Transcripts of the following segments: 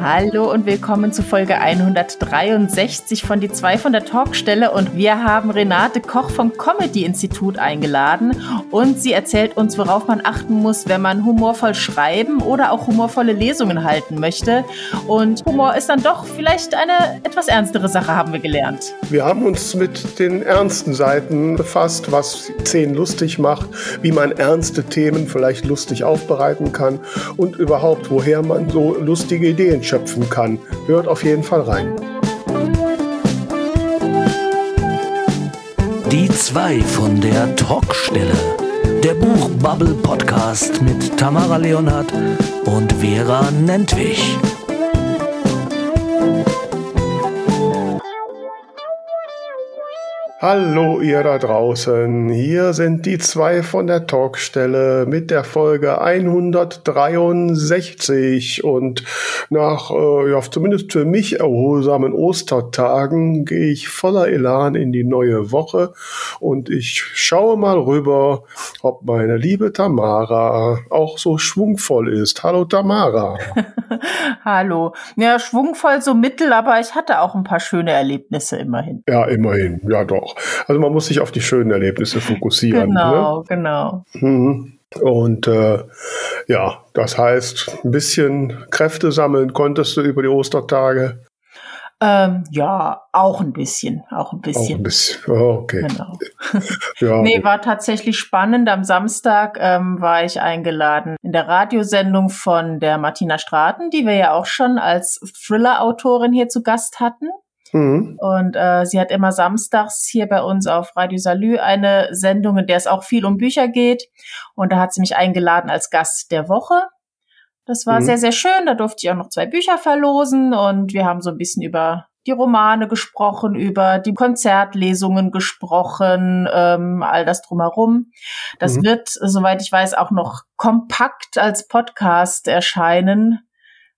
Hallo und willkommen zu Folge 163 von Die zwei von der Talkstelle und wir haben Renate Koch vom Comedy Institut eingeladen und sie erzählt uns, worauf man achten muss, wenn man humorvoll schreiben oder auch humorvolle Lesungen halten möchte. Und Humor ist dann doch vielleicht eine etwas ernstere Sache, haben wir gelernt. Wir haben uns mit den ernsten Seiten befasst, was Szenen lustig macht, wie man ernste Themen vielleicht lustig aufbereiten kann und überhaupt, woher man so lustige Ideen schöpfen kann. Hört auf jeden Fall rein. Die zwei von der Talkstelle. Der Buchbubble Podcast mit Tamara Leonhardt und Vera Nentwich. Hallo ihr da draußen, hier sind die zwei von der Talkstelle mit der Folge 163 und nach, äh, ja, zumindest für mich erholsamen Ostertagen gehe ich voller Elan in die neue Woche und ich schaue mal rüber, ob meine liebe Tamara auch so schwungvoll ist. Hallo Tamara. Hallo. Ja, schwungvoll so mittel, aber ich hatte auch ein paar schöne Erlebnisse immerhin. Ja, immerhin, ja doch auch. Also man muss sich auf die schönen Erlebnisse fokussieren. Genau, ne? genau. Mhm. Und äh, ja, das heißt, ein bisschen Kräfte sammeln konntest du über die Ostertage. Ähm, ja, auch ein bisschen, auch ein bisschen. Auch ein bisschen, oh, okay. Genau. ja, nee, war tatsächlich spannend. Am Samstag ähm, war ich eingeladen in der Radiosendung von der Martina Straten, die wir ja auch schon als Thriller-Autorin hier zu Gast hatten. Mhm. Und äh, sie hat immer samstags hier bei uns auf Radio Salü eine Sendung, in der es auch viel um Bücher geht. Und da hat sie mich eingeladen als Gast der Woche. Das war mhm. sehr, sehr schön. Da durfte ich auch noch zwei Bücher verlosen und wir haben so ein bisschen über die Romane gesprochen, über die Konzertlesungen gesprochen, ähm, all das drumherum. Das mhm. wird, soweit ich weiß, auch noch kompakt als Podcast erscheinen.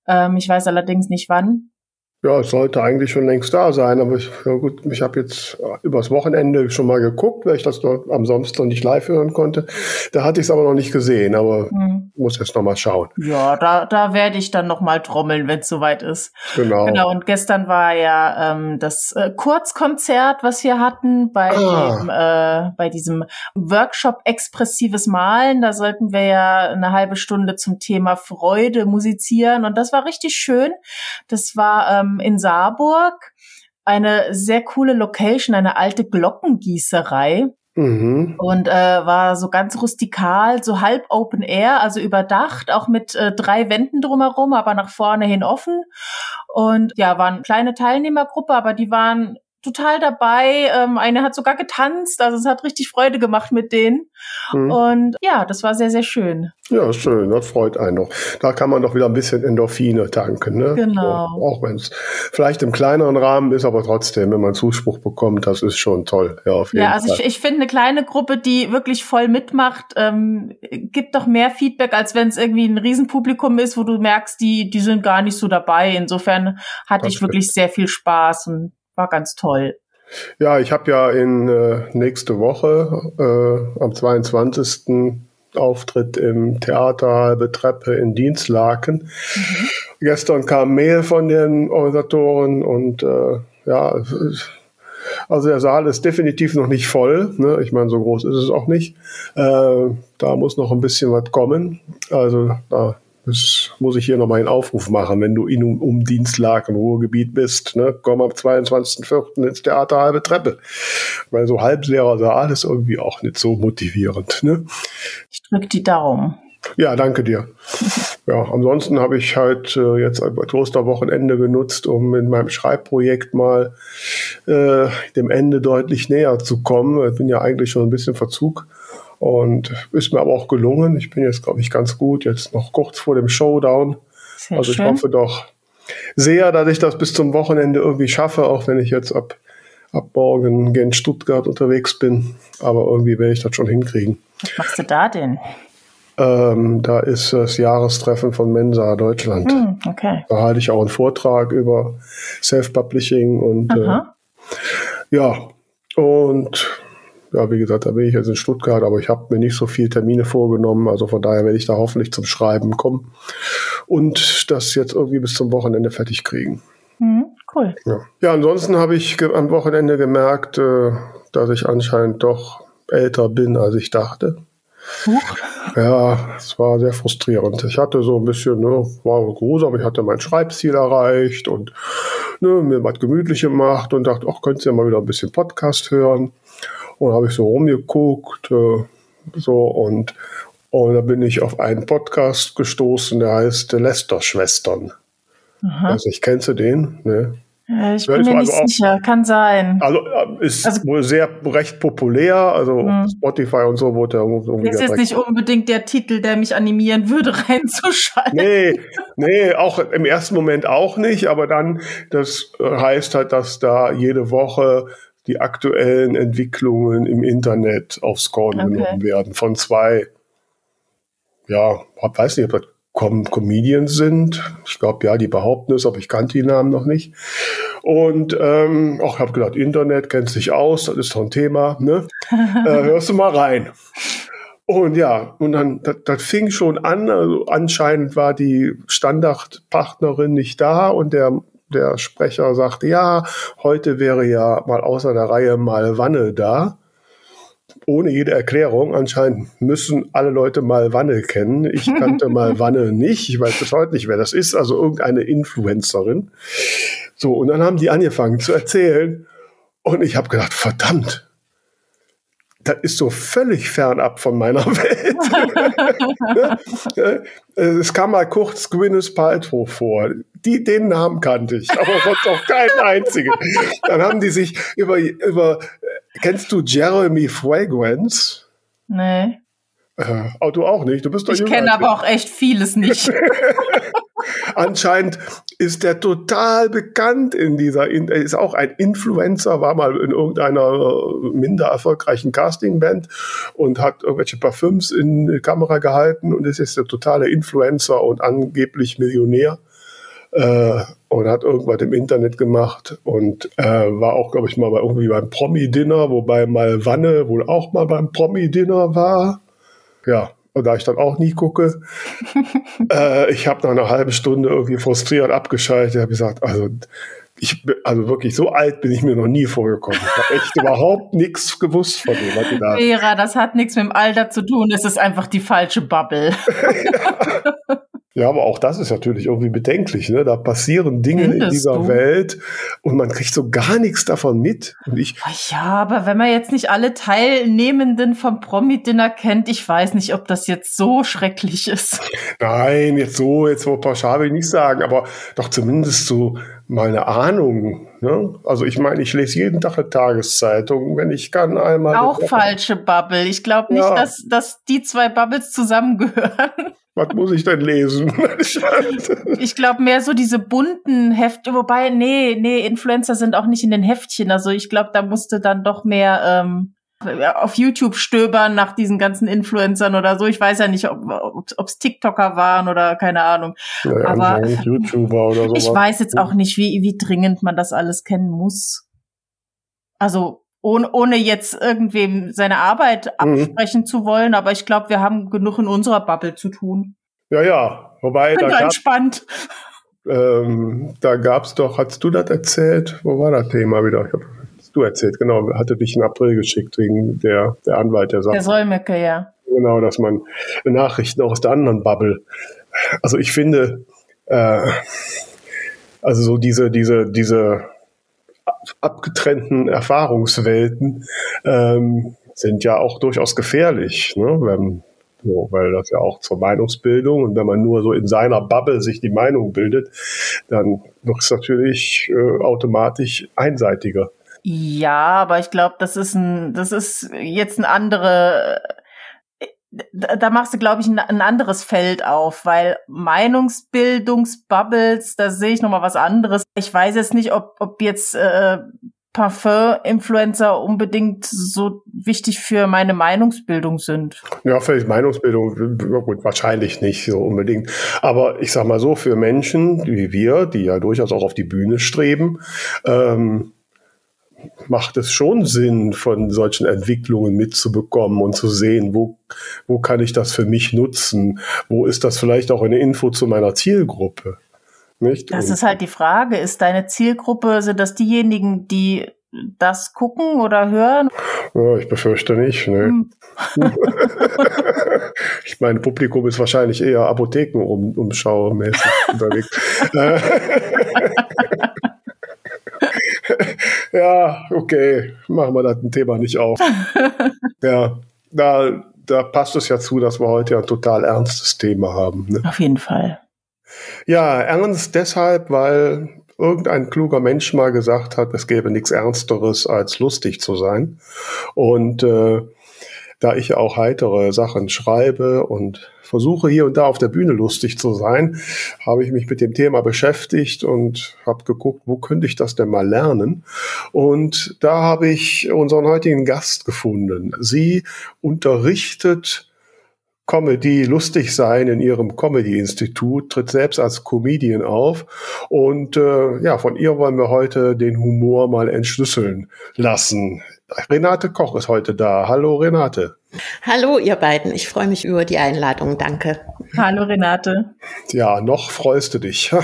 Ähm, ich weiß allerdings nicht wann. Ja, es sollte eigentlich schon längst da sein, aber ich, ja gut, ich habe jetzt übers Wochenende schon mal geguckt, weil ich das dort am Samstag nicht live hören konnte. Da hatte ich es aber noch nicht gesehen, aber hm. muss jetzt noch mal schauen. Ja, da, da werde ich dann noch mal trommeln, wenn es soweit ist. Genau. Genau. Und gestern war ja ähm, das äh, Kurzkonzert, was wir hatten bei ah. dem, äh, bei diesem Workshop expressives Malen. Da sollten wir ja eine halbe Stunde zum Thema Freude musizieren und das war richtig schön. Das war ähm, ähm, in Saarburg eine sehr coole Location, eine alte Glockengießerei. Mhm. Und äh, war so ganz rustikal, so halb Open Air, also überdacht, auch mit äh, drei Wänden drumherum, aber nach vorne hin offen. Und ja, war eine kleine Teilnehmergruppe, aber die waren total dabei. Ähm, eine hat sogar getanzt, also es hat richtig Freude gemacht mit denen. Mhm. Und ja, das war sehr, sehr schön. Ja, schön, das freut einen doch. Da kann man doch wieder ein bisschen Endorphine tanken, ne? Genau. So, auch wenn es vielleicht im kleineren Rahmen ist, aber trotzdem, wenn man Zuspruch bekommt, das ist schon toll. Ja, auf jeden ja also Fall. ich, ich finde, eine kleine Gruppe, die wirklich voll mitmacht, ähm, gibt doch mehr Feedback, als wenn es irgendwie ein Riesenpublikum ist, wo du merkst, die, die sind gar nicht so dabei. Insofern hatte das ich wirklich sehr viel Spaß und war ganz toll. Ja, ich habe ja in äh, nächste Woche äh, am 22. Auftritt im Theater Halbe Treppe in Dienstlaken. Mhm. Gestern kam Mail von den Organisatoren und äh, ja, also der Saal ist definitiv noch nicht voll. Ne? Ich meine, so groß ist es auch nicht. Äh, da muss noch ein bisschen was kommen. Also da das muss ich hier nochmal einen Aufruf machen, wenn du in um, um im Ruhrgebiet bist. Ne? Komm am 22.04. ins Theater halbe Treppe. Weil so halbleerer Saal ist irgendwie auch nicht so motivierend. Ne? Ich drücke die Daumen. Ja, danke dir. ja, ansonsten habe ich halt äh, jetzt ein Klosterwochenende genutzt, um in meinem Schreibprojekt mal äh, dem Ende deutlich näher zu kommen. Ich bin ja eigentlich schon ein bisschen Verzug und ist mir aber auch gelungen. Ich bin jetzt, glaube ich, ganz gut. Jetzt noch kurz vor dem Showdown. Sehr also ich schön. hoffe doch sehr, dass ich das bis zum Wochenende irgendwie schaffe, auch wenn ich jetzt ab, ab morgen gen Stuttgart unterwegs bin. Aber irgendwie werde ich das schon hinkriegen. Was machst du da denn? Ähm, da ist das Jahrestreffen von Mensa Deutschland. Hm, okay. Da halte ich auch einen Vortrag über Self-Publishing und äh, ja, und ja, wie gesagt, da bin ich jetzt in Stuttgart, aber ich habe mir nicht so viele Termine vorgenommen. Also von daher werde ich da hoffentlich zum Schreiben kommen. und das jetzt irgendwie bis zum Wochenende fertig kriegen. Mhm, cool. Ja. ja, ansonsten habe ich am Wochenende gemerkt, äh, dass ich anscheinend doch älter bin, als ich dachte. Huch. Ja, es war sehr frustrierend. Ich hatte so ein bisschen, ne, war grusam, ich hatte mein Schreibziel erreicht und ne, mir was gemütlich gemacht und dachte, ach, könntest ja mal wieder ein bisschen Podcast hören. Und habe ich so rumgeguckt, äh, so und, und da bin ich auf einen Podcast gestoßen, der heißt Lester-Schwestern. Also ich kennst du den? Ne? Ich bin mir also nicht sicher, kann sein. Also äh, ist also, wohl sehr recht populär, also mh. Spotify und so wurde irgendwie. Ist jetzt nicht unbedingt der Titel, der mich animieren würde, reinzuschalten. Nee, nee, auch im ersten Moment auch nicht, aber dann, das heißt halt, dass da jede Woche die aktuellen Entwicklungen im Internet aufs Korn okay. genommen werden von zwei, ja, weiß nicht, ob das Com Comedians sind. Ich glaube, ja, die behaupten es, aber ich kannte die Namen noch nicht. Und ähm, auch habe gedacht, Internet kennt sich aus, das ist doch ein Thema. Ne? äh, hörst du mal rein. Und ja, und dann, das, das fing schon an. Also anscheinend war die Standardpartnerin nicht da und der, der Sprecher sagte, ja, heute wäre ja mal außer der Reihe mal Wanne da ohne jede Erklärung. Anscheinend müssen alle Leute mal Wanne kennen. Ich kannte mal Wanne nicht. Ich weiß bis heute nicht, wer das ist. Also irgendeine Influencerin. So, und dann haben die angefangen zu erzählen. Und ich habe gedacht, verdammt, das ist so völlig fernab von meiner Welt. es kam mal kurz Gwyneth Paltrow vor. Die, den Namen kannte ich, aber sonst auch keinen einzigen. Dann haben die sich über, über Kennst du Jeremy Fragrance? Nee. Äh, oh, du auch nicht. Du bist doch Ich kenne aber auch echt vieles nicht. Anscheinend ist der total bekannt in dieser, er ist auch ein Influencer, war mal in irgendeiner äh, minder erfolgreichen Castingband und hat irgendwelche Parfüms in die Kamera gehalten und ist jetzt der totale Influencer und angeblich Millionär äh, und hat irgendwas im Internet gemacht und äh, war auch, glaube ich, mal bei, irgendwie beim Promi-Dinner, wobei mal Wanne wohl auch mal beim Promi-Dinner war. Ja, und da ich dann auch nie gucke, äh, ich habe nach einer halben Stunde irgendwie frustriert abgeschaltet. Ich habe gesagt, also ich bin, also wirklich so alt bin ich mir noch nie vorgekommen. Ich habe echt überhaupt nichts gewusst von dem, da. Vera, das hat nichts mit dem Alter zu tun. Es ist einfach die falsche Bubble. ja. Ja, aber auch das ist natürlich irgendwie bedenklich. Ne? Da passieren Dinge Findest in dieser du? Welt und man kriegt so gar nichts davon mit. Und ich ja, aber wenn man jetzt nicht alle Teilnehmenden vom Promi-Dinner kennt, ich weiß nicht, ob das jetzt so schrecklich ist. Nein, jetzt so, jetzt so pauschal will ich nicht sagen, aber doch zumindest so mal eine Ahnung. Ne? Also ich meine, ich lese jeden Tag eine Tageszeitung, wenn ich kann einmal. Auch falsche Bubble. Ich glaube nicht, ja. dass, dass die zwei Bubbles zusammengehören. Was muss ich denn lesen? ich glaube mehr so diese bunten Hefte, wobei, nee, nee, Influencer sind auch nicht in den Heftchen. Also ich glaube, da musste dann doch mehr ähm, auf YouTube stöbern nach diesen ganzen Influencern oder so. Ich weiß ja nicht, ob es TikToker waren oder keine Ahnung. Ja, Aber YouTuber oder sowas. ich weiß jetzt auch nicht, wie, wie dringend man das alles kennen muss. Also ohne, ohne jetzt irgendwem seine Arbeit mhm. absprechen zu wollen, aber ich glaube, wir haben genug in unserer Bubble zu tun. Ja, ja. Wobei Bin da entspannt. Ähm, da gab's doch, hast du das erzählt? Wo war das Thema wieder? Ich hab, hast du erzählt, genau. Hatte dich in April geschickt wegen der, der Anwalt, der sagt. Der Solmecke, ja. Genau, dass man Nachrichten aus der anderen Bubble. Also ich finde, äh, also so diese, diese, diese abgetrennten Erfahrungswelten ähm, sind ja auch durchaus gefährlich, ne? Wenn, so, weil das ja auch zur Meinungsbildung und wenn man nur so in seiner Bubble sich die Meinung bildet, dann wird es natürlich äh, automatisch einseitiger. Ja, aber ich glaube, das ist ein, das ist jetzt ein andere da, machst du, glaube ich, ein, ein, anderes Feld auf, weil Meinungsbildungsbubbles, da sehe ich nochmal was anderes. Ich weiß jetzt nicht, ob, ob jetzt äh, Parfum-Influencer unbedingt so wichtig für meine Meinungsbildung sind. Ja, vielleicht Meinungsbildung, gut, wahrscheinlich nicht so unbedingt. Aber ich sag mal so, für Menschen wie wir, die ja durchaus auch auf die Bühne streben, ähm, macht es schon Sinn, von solchen Entwicklungen mitzubekommen und zu sehen, wo, wo kann ich das für mich nutzen? Wo ist das vielleicht auch eine Info zu meiner Zielgruppe? Nicht? Das und ist halt die Frage. Ist deine Zielgruppe, sind das diejenigen, die das gucken oder hören? Ja, ich befürchte nicht. Nee. Hm. ich meine, Publikum ist wahrscheinlich eher Apothekenumschaumäßig unterwegs. ja, okay, machen wir das ein Thema nicht auf. ja, da, da passt es ja zu, dass wir heute ein total ernstes Thema haben. Ne? Auf jeden Fall. Ja, ernst deshalb, weil irgendein kluger Mensch mal gesagt hat, es gäbe nichts Ernsteres als lustig zu sein. Und äh, da ich auch heitere Sachen schreibe und versuche hier und da auf der Bühne lustig zu sein, habe ich mich mit dem Thema beschäftigt und habe geguckt, wo könnte ich das denn mal lernen? Und da habe ich unseren heutigen Gast gefunden. Sie unterrichtet Comedy lustig sein in ihrem Comedy-Institut, tritt selbst als Comedian auf. Und äh, ja, von ihr wollen wir heute den Humor mal entschlüsseln lassen. Renate Koch ist heute da. Hallo Renate. Hallo ihr beiden, ich freue mich über die Einladung, danke. Hallo Renate. Ja, noch freust du dich.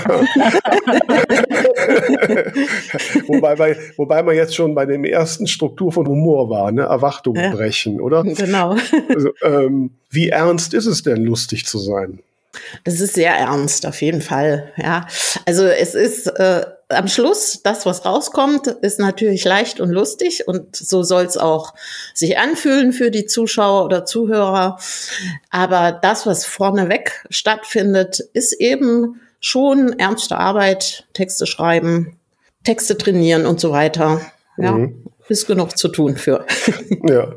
wobei, bei, wobei man jetzt schon bei dem ersten Struktur von Humor war, ne? Erwartungen ja. brechen, oder? Genau. Also, ähm, wie ernst ist es denn, lustig zu sein? Das ist sehr ernst, auf jeden Fall. Ja, also es ist äh, am Schluss, das, was rauskommt, ist natürlich leicht und lustig und so soll es auch sich anfühlen für die Zuschauer oder Zuhörer. Aber das, was vorneweg stattfindet, ist eben schon ernste Arbeit, Texte schreiben, Texte trainieren und so weiter. Ja, mhm. ist genug zu tun für. ja.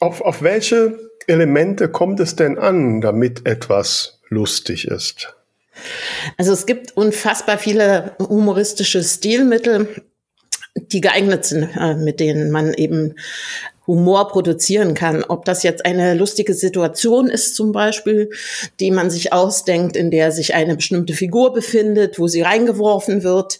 Auf, auf welche Elemente kommt es denn an, damit etwas lustig ist? Also es gibt unfassbar viele humoristische Stilmittel, die geeignet sind, äh, mit denen man eben Humor produzieren kann. Ob das jetzt eine lustige Situation ist zum Beispiel, die man sich ausdenkt, in der sich eine bestimmte Figur befindet, wo sie reingeworfen wird.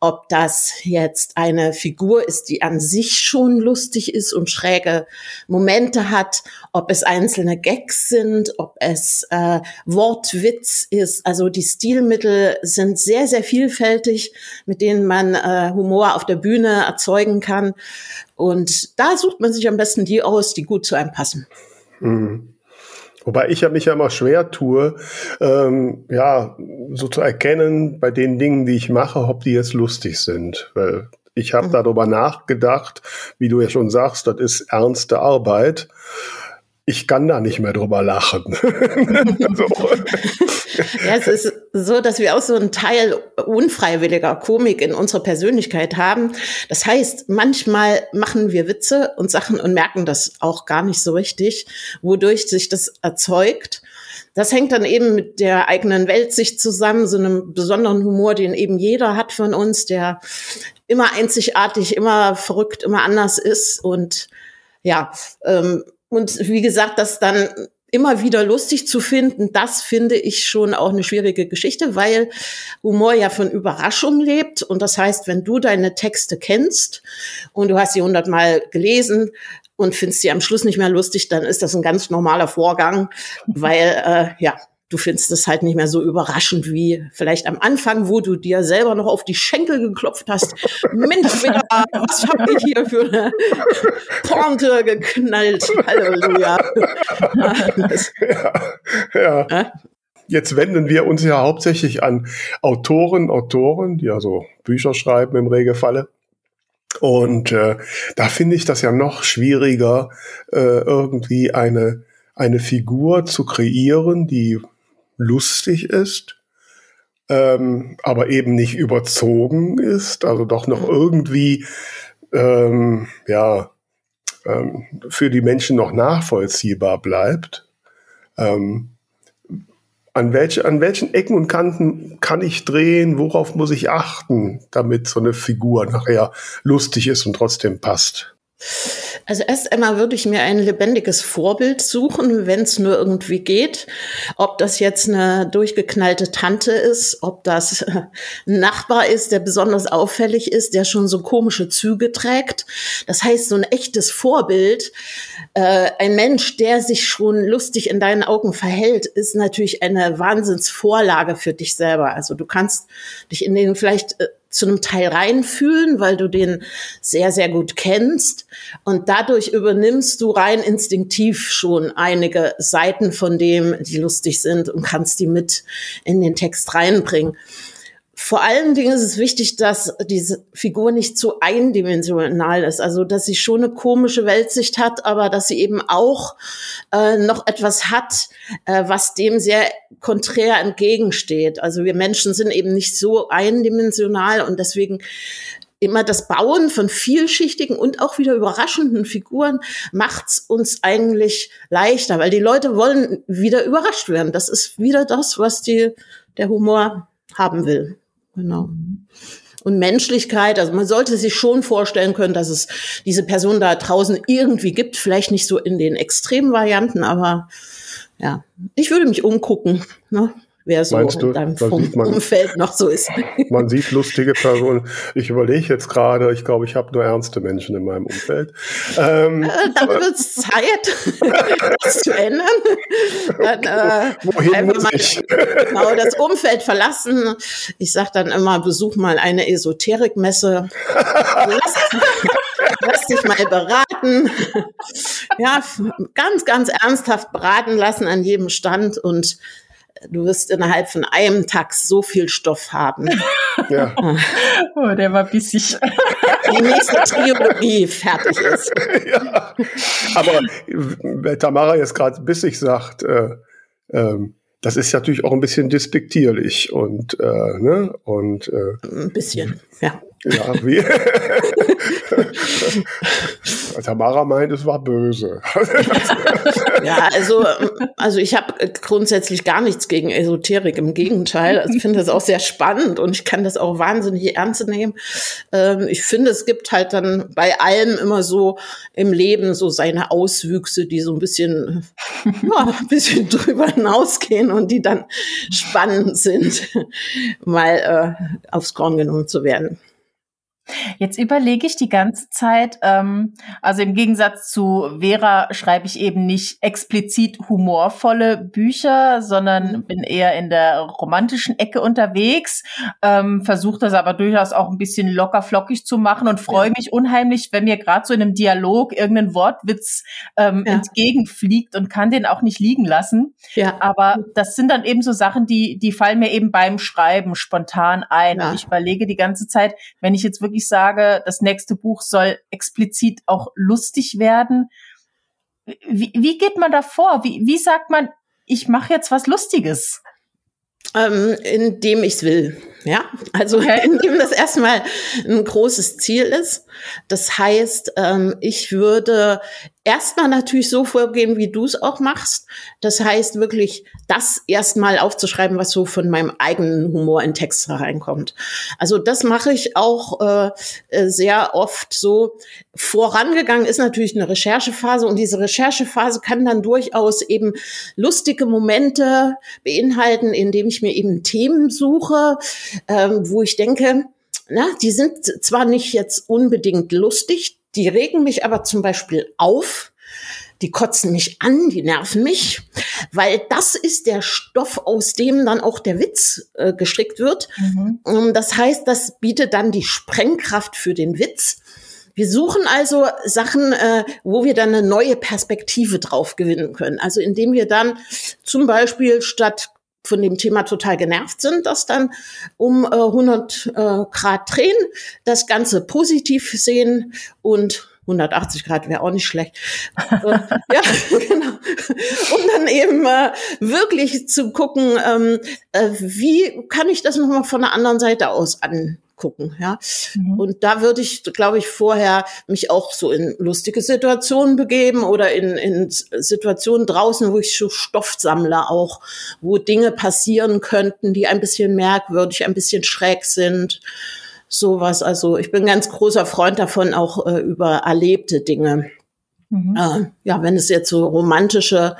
Ob das jetzt eine Figur ist, die an sich schon lustig ist und schräge Momente hat. Ob es einzelne Gags sind, ob es äh, Wortwitz ist. Also die Stilmittel sind sehr, sehr vielfältig, mit denen man äh, Humor auf der Bühne erzeugen kann. Und da sucht man sich am besten die aus, die gut zu einem passen. Mhm. Wobei ich ja mich ja immer schwer tue, ähm, ja, so zu erkennen bei den Dingen, die ich mache, ob die jetzt lustig sind. Weil ich habe mhm. darüber nachgedacht, wie du ja schon sagst, das ist ernste Arbeit ich kann da nicht mehr drüber lachen. so. Ja, es ist so, dass wir auch so einen Teil unfreiwilliger Komik in unserer Persönlichkeit haben. Das heißt, manchmal machen wir Witze und Sachen und merken das auch gar nicht so richtig, wodurch sich das erzeugt. Das hängt dann eben mit der eigenen Weltsicht zusammen, so einem besonderen Humor, den eben jeder hat von uns, der immer einzigartig, immer verrückt, immer anders ist und ja, ähm, und wie gesagt, das dann immer wieder lustig zu finden, das finde ich schon auch eine schwierige Geschichte, weil Humor ja von Überraschung lebt. Und das heißt, wenn du deine Texte kennst und du hast sie hundertmal gelesen und findest sie am Schluss nicht mehr lustig, dann ist das ein ganz normaler Vorgang, weil äh, ja, du findest es halt nicht mehr so überraschend wie vielleicht am Anfang, wo du dir selber noch auf die Schenkel geklopft hast. Mensch, was hab ich hier für eine Pointe geknallt? Halleluja. ja, ja. Jetzt wenden wir uns ja hauptsächlich an Autoren, Autoren, die also Bücher schreiben im Regelfalle. Und äh, da finde ich das ja noch schwieriger, äh, irgendwie eine, eine Figur zu kreieren, die lustig ist, ähm, aber eben nicht überzogen ist, also doch noch irgendwie ähm, ja ähm, für die Menschen noch nachvollziehbar bleibt. Ähm, an, welche, an welchen Ecken und Kanten kann ich drehen? Worauf muss ich achten, damit so eine Figur nachher lustig ist und trotzdem passt? Also erst einmal würde ich mir ein lebendiges Vorbild suchen, wenn es nur irgendwie geht. Ob das jetzt eine durchgeknallte Tante ist, ob das ein Nachbar ist, der besonders auffällig ist, der schon so komische Züge trägt. Das heißt, so ein echtes Vorbild, äh, ein Mensch, der sich schon lustig in deinen Augen verhält, ist natürlich eine Wahnsinnsvorlage für dich selber. Also du kannst dich in den vielleicht äh, zu einem Teil reinfühlen, weil du den sehr, sehr gut kennst. Und dadurch übernimmst du rein instinktiv schon einige Seiten von dem, die lustig sind und kannst die mit in den Text reinbringen. Vor allen Dingen ist es wichtig, dass diese Figur nicht zu eindimensional ist, also dass sie schon eine komische Weltsicht hat, aber dass sie eben auch äh, noch etwas hat, äh, was dem sehr konträr entgegensteht. Also wir Menschen sind eben nicht so eindimensional und deswegen immer das Bauen von vielschichtigen und auch wieder überraschenden Figuren macht's uns eigentlich leichter, weil die Leute wollen wieder überrascht werden. Das ist wieder das, was die, der Humor haben will. Genau. Und Menschlichkeit, also man sollte sich schon vorstellen können, dass es diese Person da draußen irgendwie gibt, vielleicht nicht so in den extremen Varianten, aber ja, ich würde mich umgucken. Ne? Wer so Meinst in deinem Umfeld noch so ist. Man sieht lustige Personen. Ich überlege jetzt gerade, ich glaube, ich habe nur ernste Menschen in meinem Umfeld. Ähm, äh, dann wird es Zeit, das zu ändern. Dann, äh, Wohin muss mal, ich? Genau, das Umfeld verlassen. Ich sage dann immer, besuch mal eine Esoterikmesse. lass, lass dich mal beraten. Ja, ganz, ganz ernsthaft beraten lassen an jedem Stand und du wirst innerhalb von einem Tag so viel Stoff haben. Ja. oh, der war bissig. Die nächste Trilogie fertig ist. Ja. Aber wer Tamara jetzt gerade bissig sagt, äh, ähm, das ist natürlich auch ein bisschen despektierlich und äh, ne und äh, ein bisschen, ja. Ja, wie? Tamara meint, es war böse. ja, also, also ich habe grundsätzlich gar nichts gegen Esoterik. Im Gegenteil, also ich finde das auch sehr spannend und ich kann das auch wahnsinnig ernst nehmen. Ähm, ich finde, es gibt halt dann bei allem immer so im Leben so seine Auswüchse, die so ein bisschen, ja, ein bisschen drüber hinausgehen und die dann spannend sind, mal äh, aufs Korn genommen zu werden. Jetzt überlege ich die ganze Zeit, ähm, also im Gegensatz zu Vera schreibe ich eben nicht explizit humorvolle Bücher, sondern mhm. bin eher in der romantischen Ecke unterwegs, ähm, versuche das aber durchaus auch ein bisschen locker flockig zu machen und freue ja. mich unheimlich, wenn mir gerade so in einem Dialog irgendein Wortwitz ähm, ja. entgegenfliegt und kann den auch nicht liegen lassen. Ja. Aber das sind dann eben so Sachen, die, die fallen mir eben beim Schreiben spontan ein. Und ich überlege die ganze Zeit, wenn ich jetzt wirklich wirklich sage, das nächste Buch soll explizit auch lustig werden. Wie, wie geht man da vor? Wie, wie sagt man, ich mache jetzt was Lustiges? Ähm, indem ich es will. Ja, also indem das erstmal ein großes Ziel ist. Das heißt, ähm, ich würde erstmal natürlich so vorgehen, wie du es auch machst. Das heißt wirklich, das erstmal aufzuschreiben, was so von meinem eigenen Humor in Text reinkommt. Also das mache ich auch äh, äh, sehr oft so. Vorangegangen ist natürlich eine Recherchephase und diese Recherchephase kann dann durchaus eben lustige Momente beinhalten, indem ich mir eben Themen suche, ähm, wo ich denke, na, die sind zwar nicht jetzt unbedingt lustig, die regen mich aber zum Beispiel auf, die kotzen mich an, die nerven mich, weil das ist der Stoff, aus dem dann auch der Witz äh, gestrickt wird. Mhm. Ähm, das heißt, das bietet dann die Sprengkraft für den Witz. Wir suchen also Sachen, äh, wo wir dann eine neue Perspektive drauf gewinnen können. Also indem wir dann zum Beispiel statt von dem Thema total genervt sind, das dann um äh, 100 äh, Grad drehen, das Ganze positiv sehen und 180 Grad wäre auch nicht schlecht. äh, ja, genau. Um dann eben äh, wirklich zu gucken, ähm, äh, wie kann ich das nochmal von der anderen Seite aus an gucken, ja. Mhm. Und da würde ich, glaube ich, vorher mich auch so in lustige Situationen begeben oder in, in Situationen draußen, wo ich so Stoff sammle auch, wo Dinge passieren könnten, die ein bisschen merkwürdig, ein bisschen schräg sind. sowas. Also ich bin ganz großer Freund davon, auch äh, über erlebte Dinge. Mhm. Äh, ja, wenn es jetzt so romantische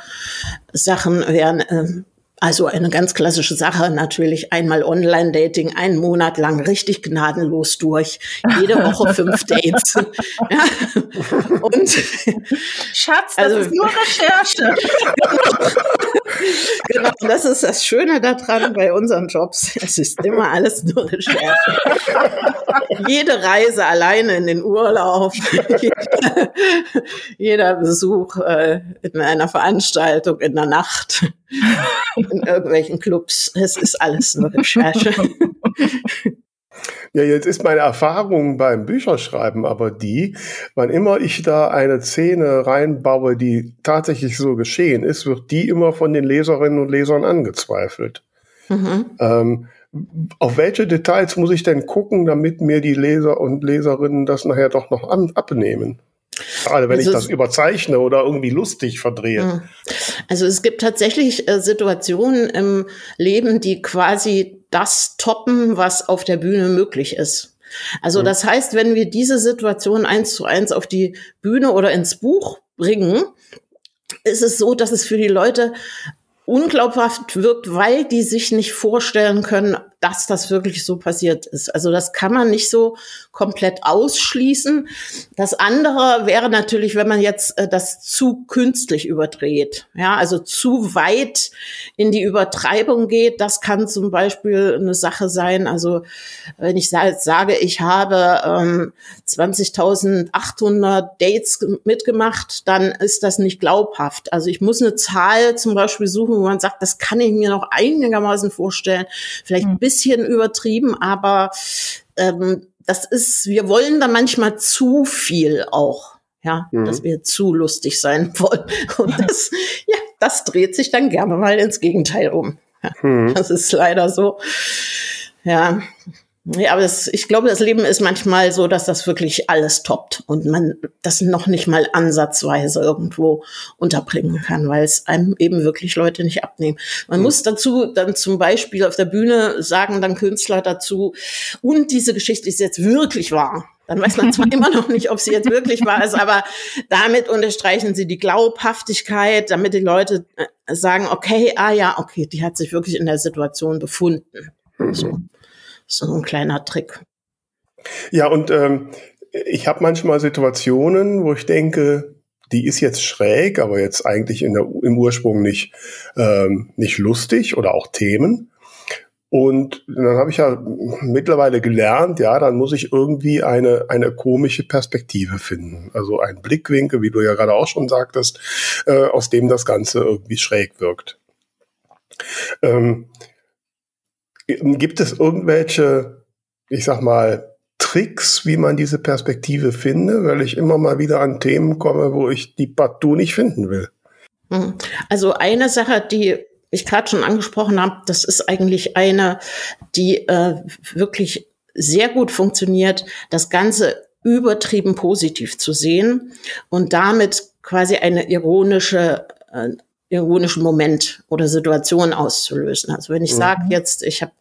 Sachen wären, äh, also eine ganz klassische Sache natürlich einmal Online-Dating, einen Monat lang richtig gnadenlos durch, jede Woche fünf Dates. ja. Und Schatz, das also, ist nur Recherche. genau, das ist das Schöne daran bei unseren Jobs. Es ist immer alles nur Recherche. Jede Reise alleine in den Urlaub, jeder Besuch äh, in einer Veranstaltung in der Nacht in irgendwelchen Clubs. Es ist alles nur Recherche. Ja, jetzt ist meine Erfahrung beim Bücherschreiben aber die, wann immer ich da eine Szene reinbaue, die tatsächlich so geschehen ist, wird die immer von den Leserinnen und Lesern angezweifelt. Mhm. Ähm, auf welche Details muss ich denn gucken, damit mir die Leser und Leserinnen das nachher doch noch abnehmen? Gerade wenn also ich das überzeichne oder irgendwie lustig verdrehe. Hm. Also es gibt tatsächlich äh, Situationen im Leben, die quasi das toppen, was auf der Bühne möglich ist. Also mhm. das heißt, wenn wir diese Situation eins zu eins auf die Bühne oder ins Buch bringen, ist es so, dass es für die Leute unglaubhaft wirkt, weil die sich nicht vorstellen können, dass das wirklich so passiert ist. Also das kann man nicht so komplett ausschließen. Das andere wäre natürlich, wenn man jetzt äh, das zu künstlich überdreht. Ja, also zu weit in die Übertreibung geht. Das kann zum Beispiel eine Sache sein. Also wenn ich sage, ich habe ähm, 20.800 Dates mitgemacht, dann ist das nicht glaubhaft. Also ich muss eine Zahl zum Beispiel suchen, wo man sagt, das kann ich mir noch einigermaßen vorstellen. Vielleicht ein bisschen bisschen übertrieben, aber ähm, das ist, wir wollen da manchmal zu viel auch. Ja, mhm. dass wir zu lustig sein wollen. Und das, ja, das dreht sich dann gerne mal ins Gegenteil um. Ja, mhm. Das ist leider so. Ja, ja, aber das, ich glaube, das Leben ist manchmal so, dass das wirklich alles toppt und man das noch nicht mal ansatzweise irgendwo unterbringen kann, weil es einem eben wirklich Leute nicht abnehmen. Man mhm. muss dazu dann zum Beispiel auf der Bühne sagen, dann Künstler dazu, und diese Geschichte ist jetzt wirklich wahr. Dann weiß man zwar immer noch nicht, ob sie jetzt wirklich wahr ist, aber damit unterstreichen sie die Glaubhaftigkeit, damit die Leute äh, sagen, okay, ah ja, okay, die hat sich wirklich in der Situation befunden. Mhm. So so ein kleiner Trick. Ja, und ähm, ich habe manchmal Situationen, wo ich denke, die ist jetzt schräg, aber jetzt eigentlich in der, im Ursprung nicht, ähm, nicht lustig oder auch Themen. Und dann habe ich ja mittlerweile gelernt, ja, dann muss ich irgendwie eine, eine komische Perspektive finden. Also ein Blickwinkel, wie du ja gerade auch schon sagtest, äh, aus dem das Ganze irgendwie schräg wirkt. Ähm, Gibt es irgendwelche, ich sag mal, Tricks, wie man diese Perspektive finde, weil ich immer mal wieder an Themen komme, wo ich die partout nicht finden will? Hm. Also eine Sache, die ich gerade schon angesprochen habe, das ist eigentlich eine, die äh, wirklich sehr gut funktioniert, das Ganze übertrieben positiv zu sehen und damit quasi eine ironische äh, ironischen Moment oder Situation auszulösen. Also wenn ich mhm. sage jetzt, ich habe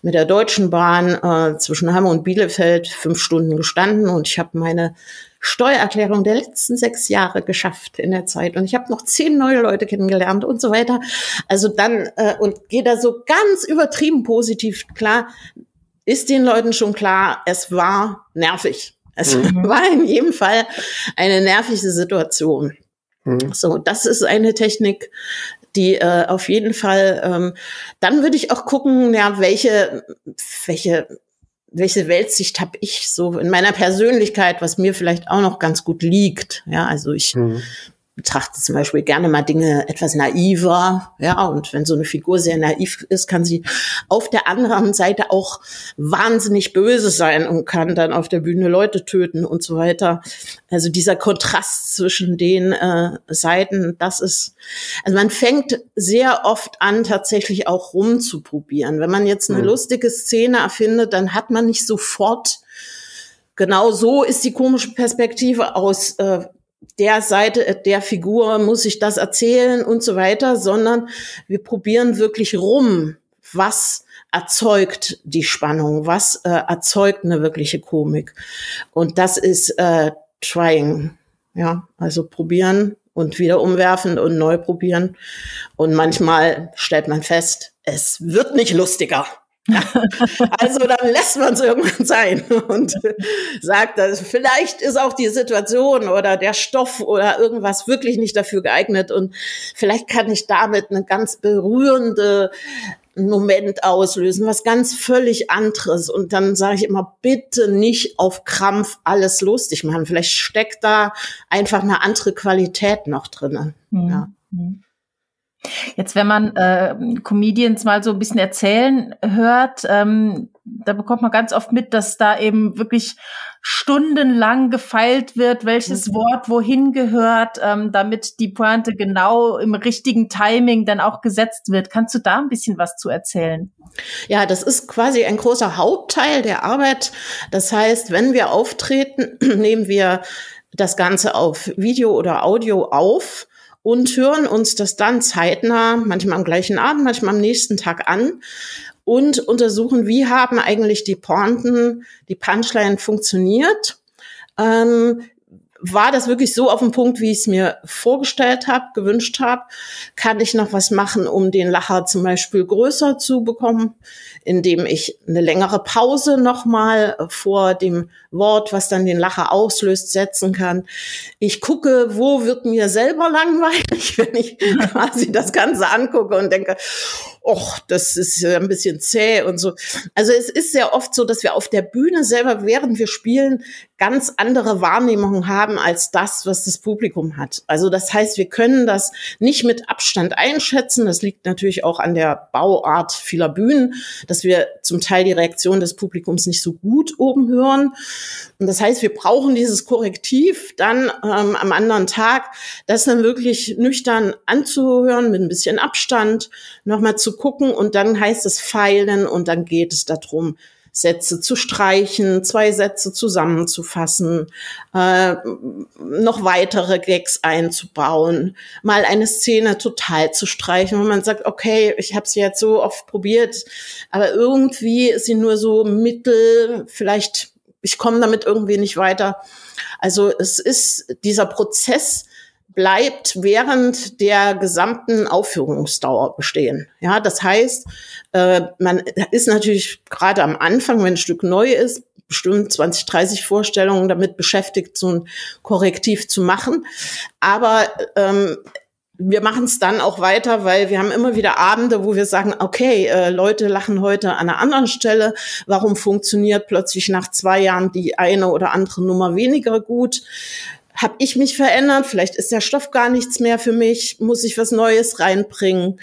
mit der Deutschen Bahn äh, zwischen Hamm und Bielefeld fünf Stunden gestanden und ich habe meine Steuererklärung der letzten sechs Jahre geschafft in der Zeit und ich habe noch zehn neue Leute kennengelernt und so weiter. Also dann äh, und gehe da so ganz übertrieben positiv klar, ist den Leuten schon klar, es war nervig. Es mhm. war in jedem Fall eine nervige Situation. Mhm. So, das ist eine Technik, die äh, auf jeden Fall, ähm, dann würde ich auch gucken, ja, welche, welche, welche Weltsicht habe ich so in meiner Persönlichkeit, was mir vielleicht auch noch ganz gut liegt. Ja, also ich mhm betrachte zum Beispiel gerne mal Dinge etwas naiver, ja, und wenn so eine Figur sehr naiv ist, kann sie auf der anderen Seite auch wahnsinnig böse sein und kann dann auf der Bühne Leute töten und so weiter. Also dieser Kontrast zwischen den äh, Seiten, das ist, also man fängt sehr oft an, tatsächlich auch rumzuprobieren. Wenn man jetzt eine mhm. lustige Szene erfindet, dann hat man nicht sofort genau so ist die komische Perspektive aus äh, der Seite äh, der Figur muss ich das erzählen und so weiter, sondern wir probieren wirklich rum, was erzeugt die Spannung? Was äh, erzeugt eine wirkliche Komik? Und das ist äh, Trying. Ja, also probieren und wieder umwerfen und neu probieren. Und manchmal stellt man fest, es wird nicht lustiger. Also dann lässt man es irgendwann sein und sagt, dass vielleicht ist auch die Situation oder der Stoff oder irgendwas wirklich nicht dafür geeignet und vielleicht kann ich damit eine ganz berührende Moment auslösen, was ganz völlig anderes. Und dann sage ich immer, bitte nicht auf Krampf alles lustig machen. Vielleicht steckt da einfach eine andere Qualität noch drin. Mhm. Ja. Jetzt, wenn man äh, Comedians mal so ein bisschen erzählen hört, ähm, da bekommt man ganz oft mit, dass da eben wirklich stundenlang gefeilt wird, welches mhm. Wort wohin gehört, ähm, damit die Pointe genau im richtigen Timing dann auch gesetzt wird. Kannst du da ein bisschen was zu erzählen? Ja, das ist quasi ein großer Hauptteil der Arbeit. Das heißt, wenn wir auftreten, nehmen wir das Ganze auf Video oder Audio auf und hören uns das dann zeitnah, manchmal am gleichen Abend, manchmal am nächsten Tag an und untersuchen, wie haben eigentlich die Pointen, die Punchline funktioniert. Ähm, war das wirklich so auf dem Punkt, wie ich es mir vorgestellt habe, gewünscht habe? Kann ich noch was machen, um den Lacher zum Beispiel größer zu bekommen, indem ich eine längere Pause nochmal vor dem Wort, was dann den Lacher auslöst, setzen kann? Ich gucke, wo wird mir selber langweilig, wenn ich quasi das Ganze angucke und denke, och, das ist ja ein bisschen zäh und so. Also es ist sehr oft so, dass wir auf der Bühne selber, während wir spielen, ganz andere Wahrnehmungen haben als das, was das Publikum hat. Also das heißt, wir können das nicht mit Abstand einschätzen. Das liegt natürlich auch an der Bauart vieler Bühnen, dass wir zum Teil die Reaktion des Publikums nicht so gut oben hören. Und das heißt, wir brauchen dieses Korrektiv dann ähm, am anderen Tag, das dann wirklich nüchtern anzuhören, mit ein bisschen Abstand, nochmal zu gucken und dann heißt es feilen und dann geht es darum, Sätze zu streichen, zwei Sätze zusammenzufassen, äh, noch weitere Gags einzubauen, mal eine Szene total zu streichen, wo man sagt, okay, ich habe sie jetzt so oft probiert, aber irgendwie ist sie nur so mittel, vielleicht ich komme damit irgendwie nicht weiter. Also es ist dieser Prozess, bleibt während der gesamten Aufführungsdauer bestehen. Ja, das heißt, äh, man ist natürlich gerade am Anfang, wenn ein Stück neu ist, bestimmt 20, 30 Vorstellungen damit beschäftigt, so ein Korrektiv zu machen. Aber ähm, wir machen es dann auch weiter, weil wir haben immer wieder Abende, wo wir sagen, okay, äh, Leute lachen heute an einer anderen Stelle. Warum funktioniert plötzlich nach zwei Jahren die eine oder andere Nummer weniger gut? Habe ich mich verändert? Vielleicht ist der Stoff gar nichts mehr für mich. Muss ich was Neues reinbringen?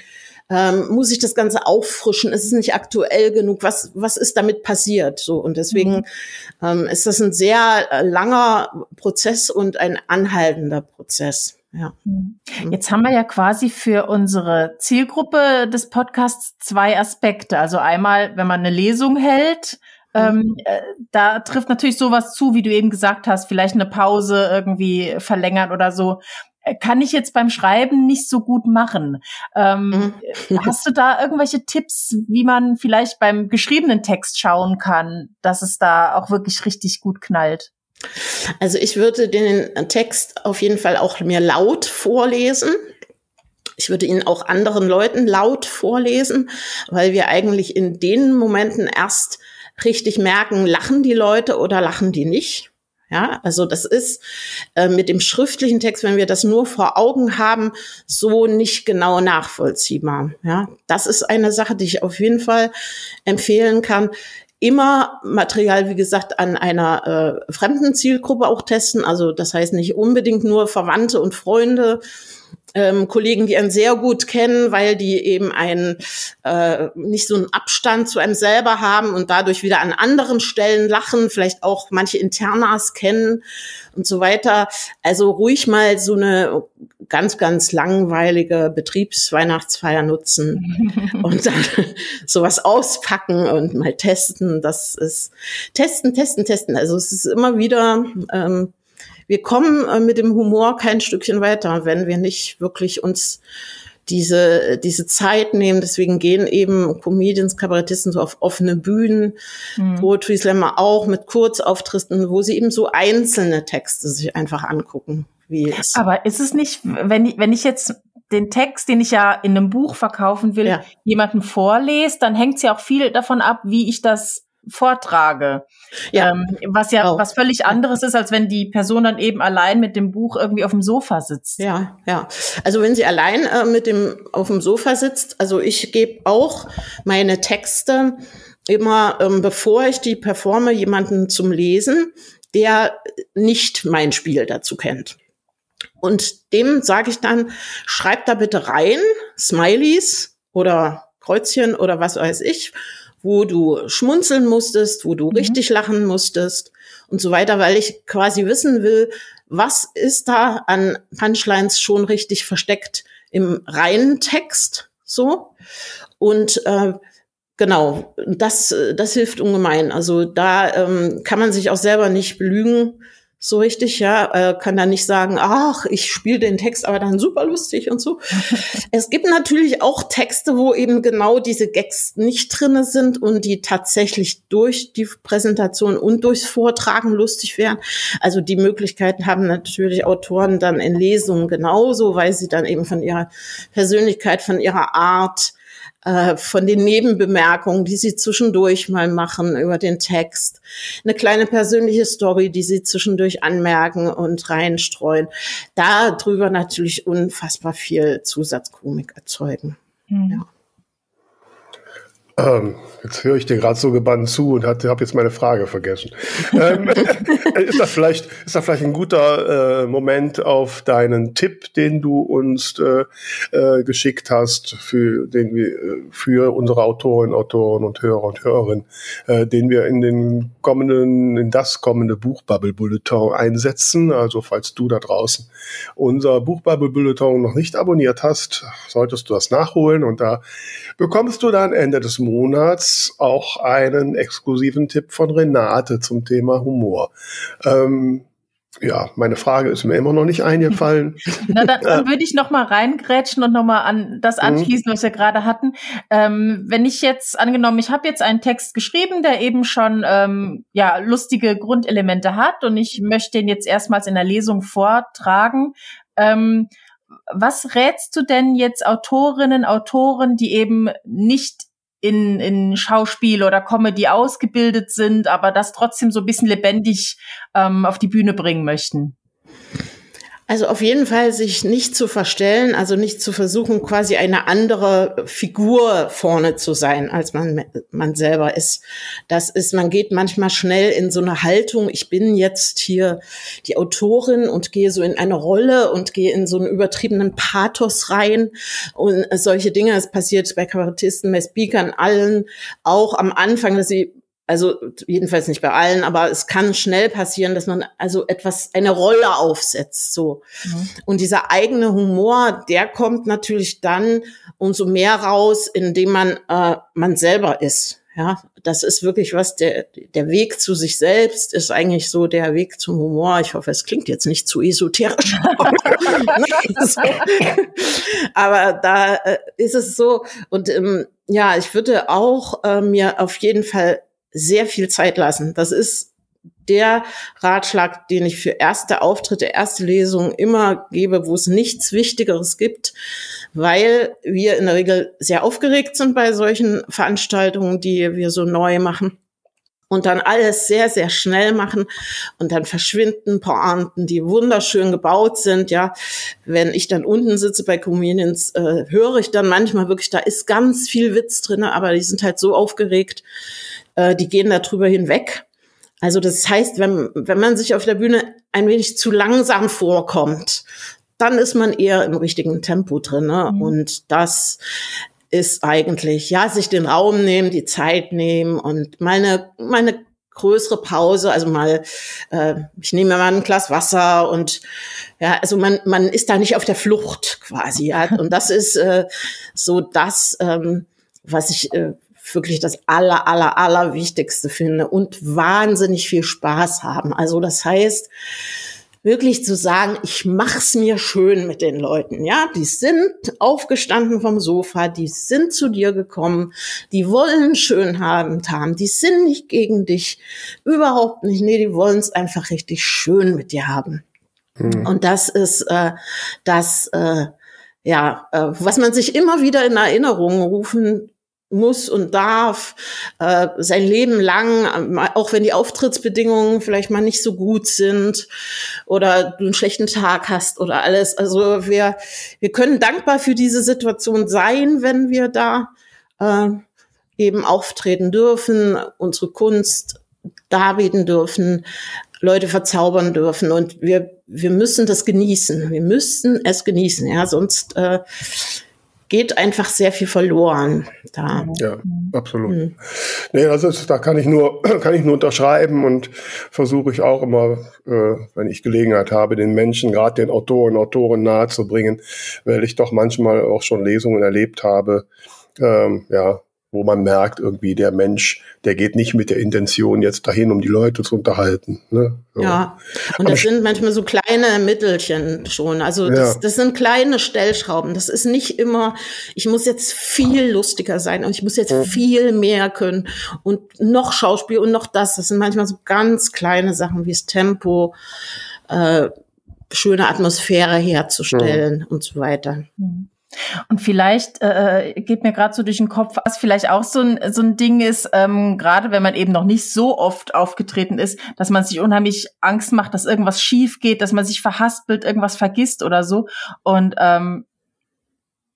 Ähm, muss ich das Ganze auffrischen? Ist es nicht aktuell genug? Was, was ist damit passiert? So, und deswegen mhm. ähm, ist das ein sehr äh, langer Prozess und ein anhaltender Prozess. Ja. Mhm. Jetzt haben wir ja quasi für unsere Zielgruppe des Podcasts zwei Aspekte. Also einmal, wenn man eine Lesung hält, ähm, mhm. äh, da trifft natürlich sowas zu, wie du eben gesagt hast, vielleicht eine Pause irgendwie verlängern oder so. Äh, kann ich jetzt beim Schreiben nicht so gut machen. Ähm, mhm. hast du da irgendwelche Tipps, wie man vielleicht beim geschriebenen Text schauen kann, dass es da auch wirklich richtig gut knallt? Also ich würde den Text auf jeden Fall auch mir laut vorlesen. Ich würde ihn auch anderen Leuten laut vorlesen, weil wir eigentlich in den Momenten erst richtig merken, lachen die Leute oder lachen die nicht. Ja, also das ist äh, mit dem schriftlichen Text, wenn wir das nur vor Augen haben, so nicht genau nachvollziehbar. Ja, das ist eine Sache, die ich auf jeden Fall empfehlen kann. Immer Material, wie gesagt, an einer äh, fremden Zielgruppe auch testen. Also das heißt nicht unbedingt nur Verwandte und Freunde ähm, Kollegen, die einen sehr gut kennen, weil die eben einen äh, nicht so einen Abstand zu einem selber haben und dadurch wieder an anderen Stellen lachen, vielleicht auch manche Internas kennen und so weiter. Also ruhig mal so eine ganz, ganz langweilige Betriebsweihnachtsfeier nutzen und dann sowas auspacken und mal testen. Das ist testen, testen, testen. Also es ist immer wieder ähm, wir kommen äh, mit dem Humor kein Stückchen weiter, wenn wir nicht wirklich uns diese, diese Zeit nehmen. Deswegen gehen eben Comedians, Kabarettisten so auf offene Bühnen, mhm. Poetry Slammer auch mit Kurzauftritten, wo sie eben so einzelne Texte sich einfach angucken. Wie es Aber ist es nicht, wenn ich, wenn ich jetzt den Text, den ich ja in einem Buch verkaufen will, ja. jemanden vorlese, dann hängt es ja auch viel davon ab, wie ich das vortrage. Ja. Ähm, was ja auch. was völlig anderes ist, als wenn die Person dann eben allein mit dem Buch irgendwie auf dem Sofa sitzt. Ja, ja. Also wenn sie allein äh, mit dem auf dem Sofa sitzt, also ich gebe auch meine Texte immer, ähm, bevor ich die performe, jemanden zum Lesen, der nicht mein Spiel dazu kennt. Und dem sage ich dann, schreib da bitte rein, Smileys oder Kreuzchen oder was weiß ich, wo du schmunzeln musstest, wo du mhm. richtig lachen musstest und so weiter, weil ich quasi wissen will, was ist da an Punchlines schon richtig versteckt im reinen Text, so. Und äh, genau, das, das hilft ungemein. Also da ähm, kann man sich auch selber nicht belügen so richtig, ja, äh, kann da nicht sagen, ach, ich spiele den Text aber dann super lustig und so. es gibt natürlich auch Texte, wo eben genau diese Gags nicht drinne sind und die tatsächlich durch die Präsentation und durchs Vortragen lustig wären. Also die Möglichkeiten haben natürlich Autoren dann in Lesungen genauso, weil sie dann eben von ihrer Persönlichkeit, von ihrer Art äh, von den Nebenbemerkungen, die sie zwischendurch mal machen über den Text, eine kleine persönliche Story, die sie zwischendurch anmerken und reinstreuen. Darüber natürlich unfassbar viel Zusatzkomik erzeugen. Mhm. Ja. Ähm, jetzt höre ich dir gerade so gebannt zu und habe jetzt meine Frage vergessen. ähm, ist, das vielleicht, ist das vielleicht ein guter äh, Moment auf deinen Tipp, den du uns äh, äh, geschickt hast, für, den wir, für unsere Autorinnen, Autoren und Hörer und Hörerinnen, äh, den wir in den kommenden, in das kommende Buchbubble Bulletin einsetzen. Also falls du da draußen unser Buchbubble Bulletin noch nicht abonniert hast, solltest du das nachholen und da bekommst du dann Ende des Monats auch einen exklusiven Tipp von Renate zum Thema Humor. Ähm, ja, meine Frage ist mir immer noch nicht eingefallen. Na, dann, dann würde ich noch mal reingrätschen und noch mal an das mhm. anschließen, was wir gerade hatten. Ähm, wenn ich jetzt angenommen, ich habe jetzt einen Text geschrieben, der eben schon ähm, ja lustige Grundelemente hat und ich möchte ihn jetzt erstmals in der Lesung vortragen. Ähm, was rätst du denn jetzt Autorinnen, Autoren, die eben nicht in, in Schauspiel oder Comedy ausgebildet sind, aber das trotzdem so ein bisschen lebendig ähm, auf die Bühne bringen möchten? Also auf jeden Fall sich nicht zu verstellen, also nicht zu versuchen, quasi eine andere Figur vorne zu sein, als man, man selber ist. Das ist, man geht manchmal schnell in so eine Haltung, ich bin jetzt hier die Autorin und gehe so in eine Rolle und gehe in so einen übertriebenen Pathos rein und solche Dinge. Das passiert bei Kabarettisten, bei Speakern, allen, auch am Anfang, dass sie also jedenfalls nicht bei allen, aber es kann schnell passieren, dass man also etwas, eine Rolle aufsetzt, so. Mhm. Und dieser eigene Humor, der kommt natürlich dann umso mehr raus, indem man, äh, man selber ist. Ja, das ist wirklich was, der, der Weg zu sich selbst ist eigentlich so der Weg zum Humor. Ich hoffe, es klingt jetzt nicht zu esoterisch. Aber da äh, ist es so. Und ähm, ja, ich würde auch äh, mir auf jeden Fall sehr viel Zeit lassen. Das ist der Ratschlag, den ich für erste Auftritte, erste Lesungen immer gebe, wo es nichts Wichtigeres gibt, weil wir in der Regel sehr aufgeregt sind bei solchen Veranstaltungen, die wir so neu machen und dann alles sehr, sehr schnell machen und dann verschwinden Pointen, die wunderschön gebaut sind. Ja, wenn ich dann unten sitze bei Comedians, äh, höre ich dann manchmal wirklich, da ist ganz viel Witz drin, aber die sind halt so aufgeregt, äh, die gehen da drüber hinweg. Also das heißt, wenn, wenn man sich auf der Bühne ein wenig zu langsam vorkommt, dann ist man eher im richtigen Tempo drin. Ne? Mhm. Und das ist eigentlich, ja, sich den Raum nehmen, die Zeit nehmen und meine, meine größere Pause, also mal, äh, ich nehme mal ein Glas Wasser und ja, also man, man ist da nicht auf der Flucht quasi. Ja? Und das ist äh, so das, ähm, was ich äh, wirklich das aller, aller, aller Wichtigste finde und wahnsinnig viel Spaß haben. Also das heißt, wirklich zu sagen, ich mach's mir schön mit den Leuten, ja, die sind aufgestanden vom Sofa, die sind zu dir gekommen, die wollen schön haben, haben, die sind nicht gegen dich, überhaupt nicht, nee, die wollen es einfach richtig schön mit dir haben. Mhm. Und das ist äh, das, äh, ja, äh, was man sich immer wieder in Erinnerung rufen muss und darf äh, sein Leben lang, auch wenn die Auftrittsbedingungen vielleicht mal nicht so gut sind oder du einen schlechten Tag hast oder alles. Also wir, wir können dankbar für diese Situation sein, wenn wir da äh, eben auftreten dürfen, unsere Kunst darbieten dürfen, Leute verzaubern dürfen und wir, wir müssen das genießen. Wir müssen es genießen, ja, sonst äh, geht einfach sehr viel verloren. Da. Ja, absolut. Mhm. Nee, das ist, da kann ich nur, kann ich nur unterschreiben und versuche ich auch immer, äh, wenn ich Gelegenheit habe, den Menschen, gerade den Autoren, Autoren nahezubringen, weil ich doch manchmal auch schon Lesungen erlebt habe, ähm, ja, wo man merkt, irgendwie der Mensch, der geht nicht mit der Intention jetzt dahin, um die Leute zu unterhalten. Ne? So. Ja, und Aber das sind manchmal so kleine Mittelchen schon. Also das, ja. das sind kleine Stellschrauben. Das ist nicht immer, ich muss jetzt viel lustiger sein und ich muss jetzt ja. viel mehr können und noch Schauspiel und noch das. Das sind manchmal so ganz kleine Sachen wie das Tempo, äh, schöne Atmosphäre herzustellen ja. und so weiter. Mhm. Und vielleicht äh, äh, geht mir gerade so durch den Kopf, was vielleicht auch so ein, so ein Ding ist, ähm, gerade wenn man eben noch nicht so oft aufgetreten ist, dass man sich unheimlich Angst macht, dass irgendwas schief geht, dass man sich verhaspelt, irgendwas vergisst oder so. Und ähm,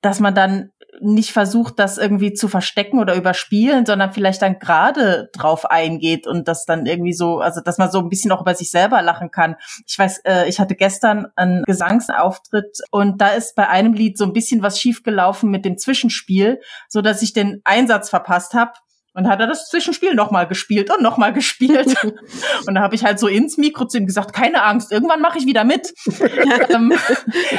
dass man dann nicht versucht, das irgendwie zu verstecken oder überspielen, sondern vielleicht dann gerade drauf eingeht und das dann irgendwie so, also dass man so ein bisschen auch über sich selber lachen kann. Ich weiß, äh, ich hatte gestern einen Gesangsauftritt und da ist bei einem Lied so ein bisschen was schiefgelaufen mit dem Zwischenspiel, so dass ich den Einsatz verpasst habe und hat er das Zwischenspiel nochmal gespielt und nochmal gespielt. und da habe ich halt so ins Mikro zu ihm gesagt, keine Angst, irgendwann mache ich wieder mit. ähm,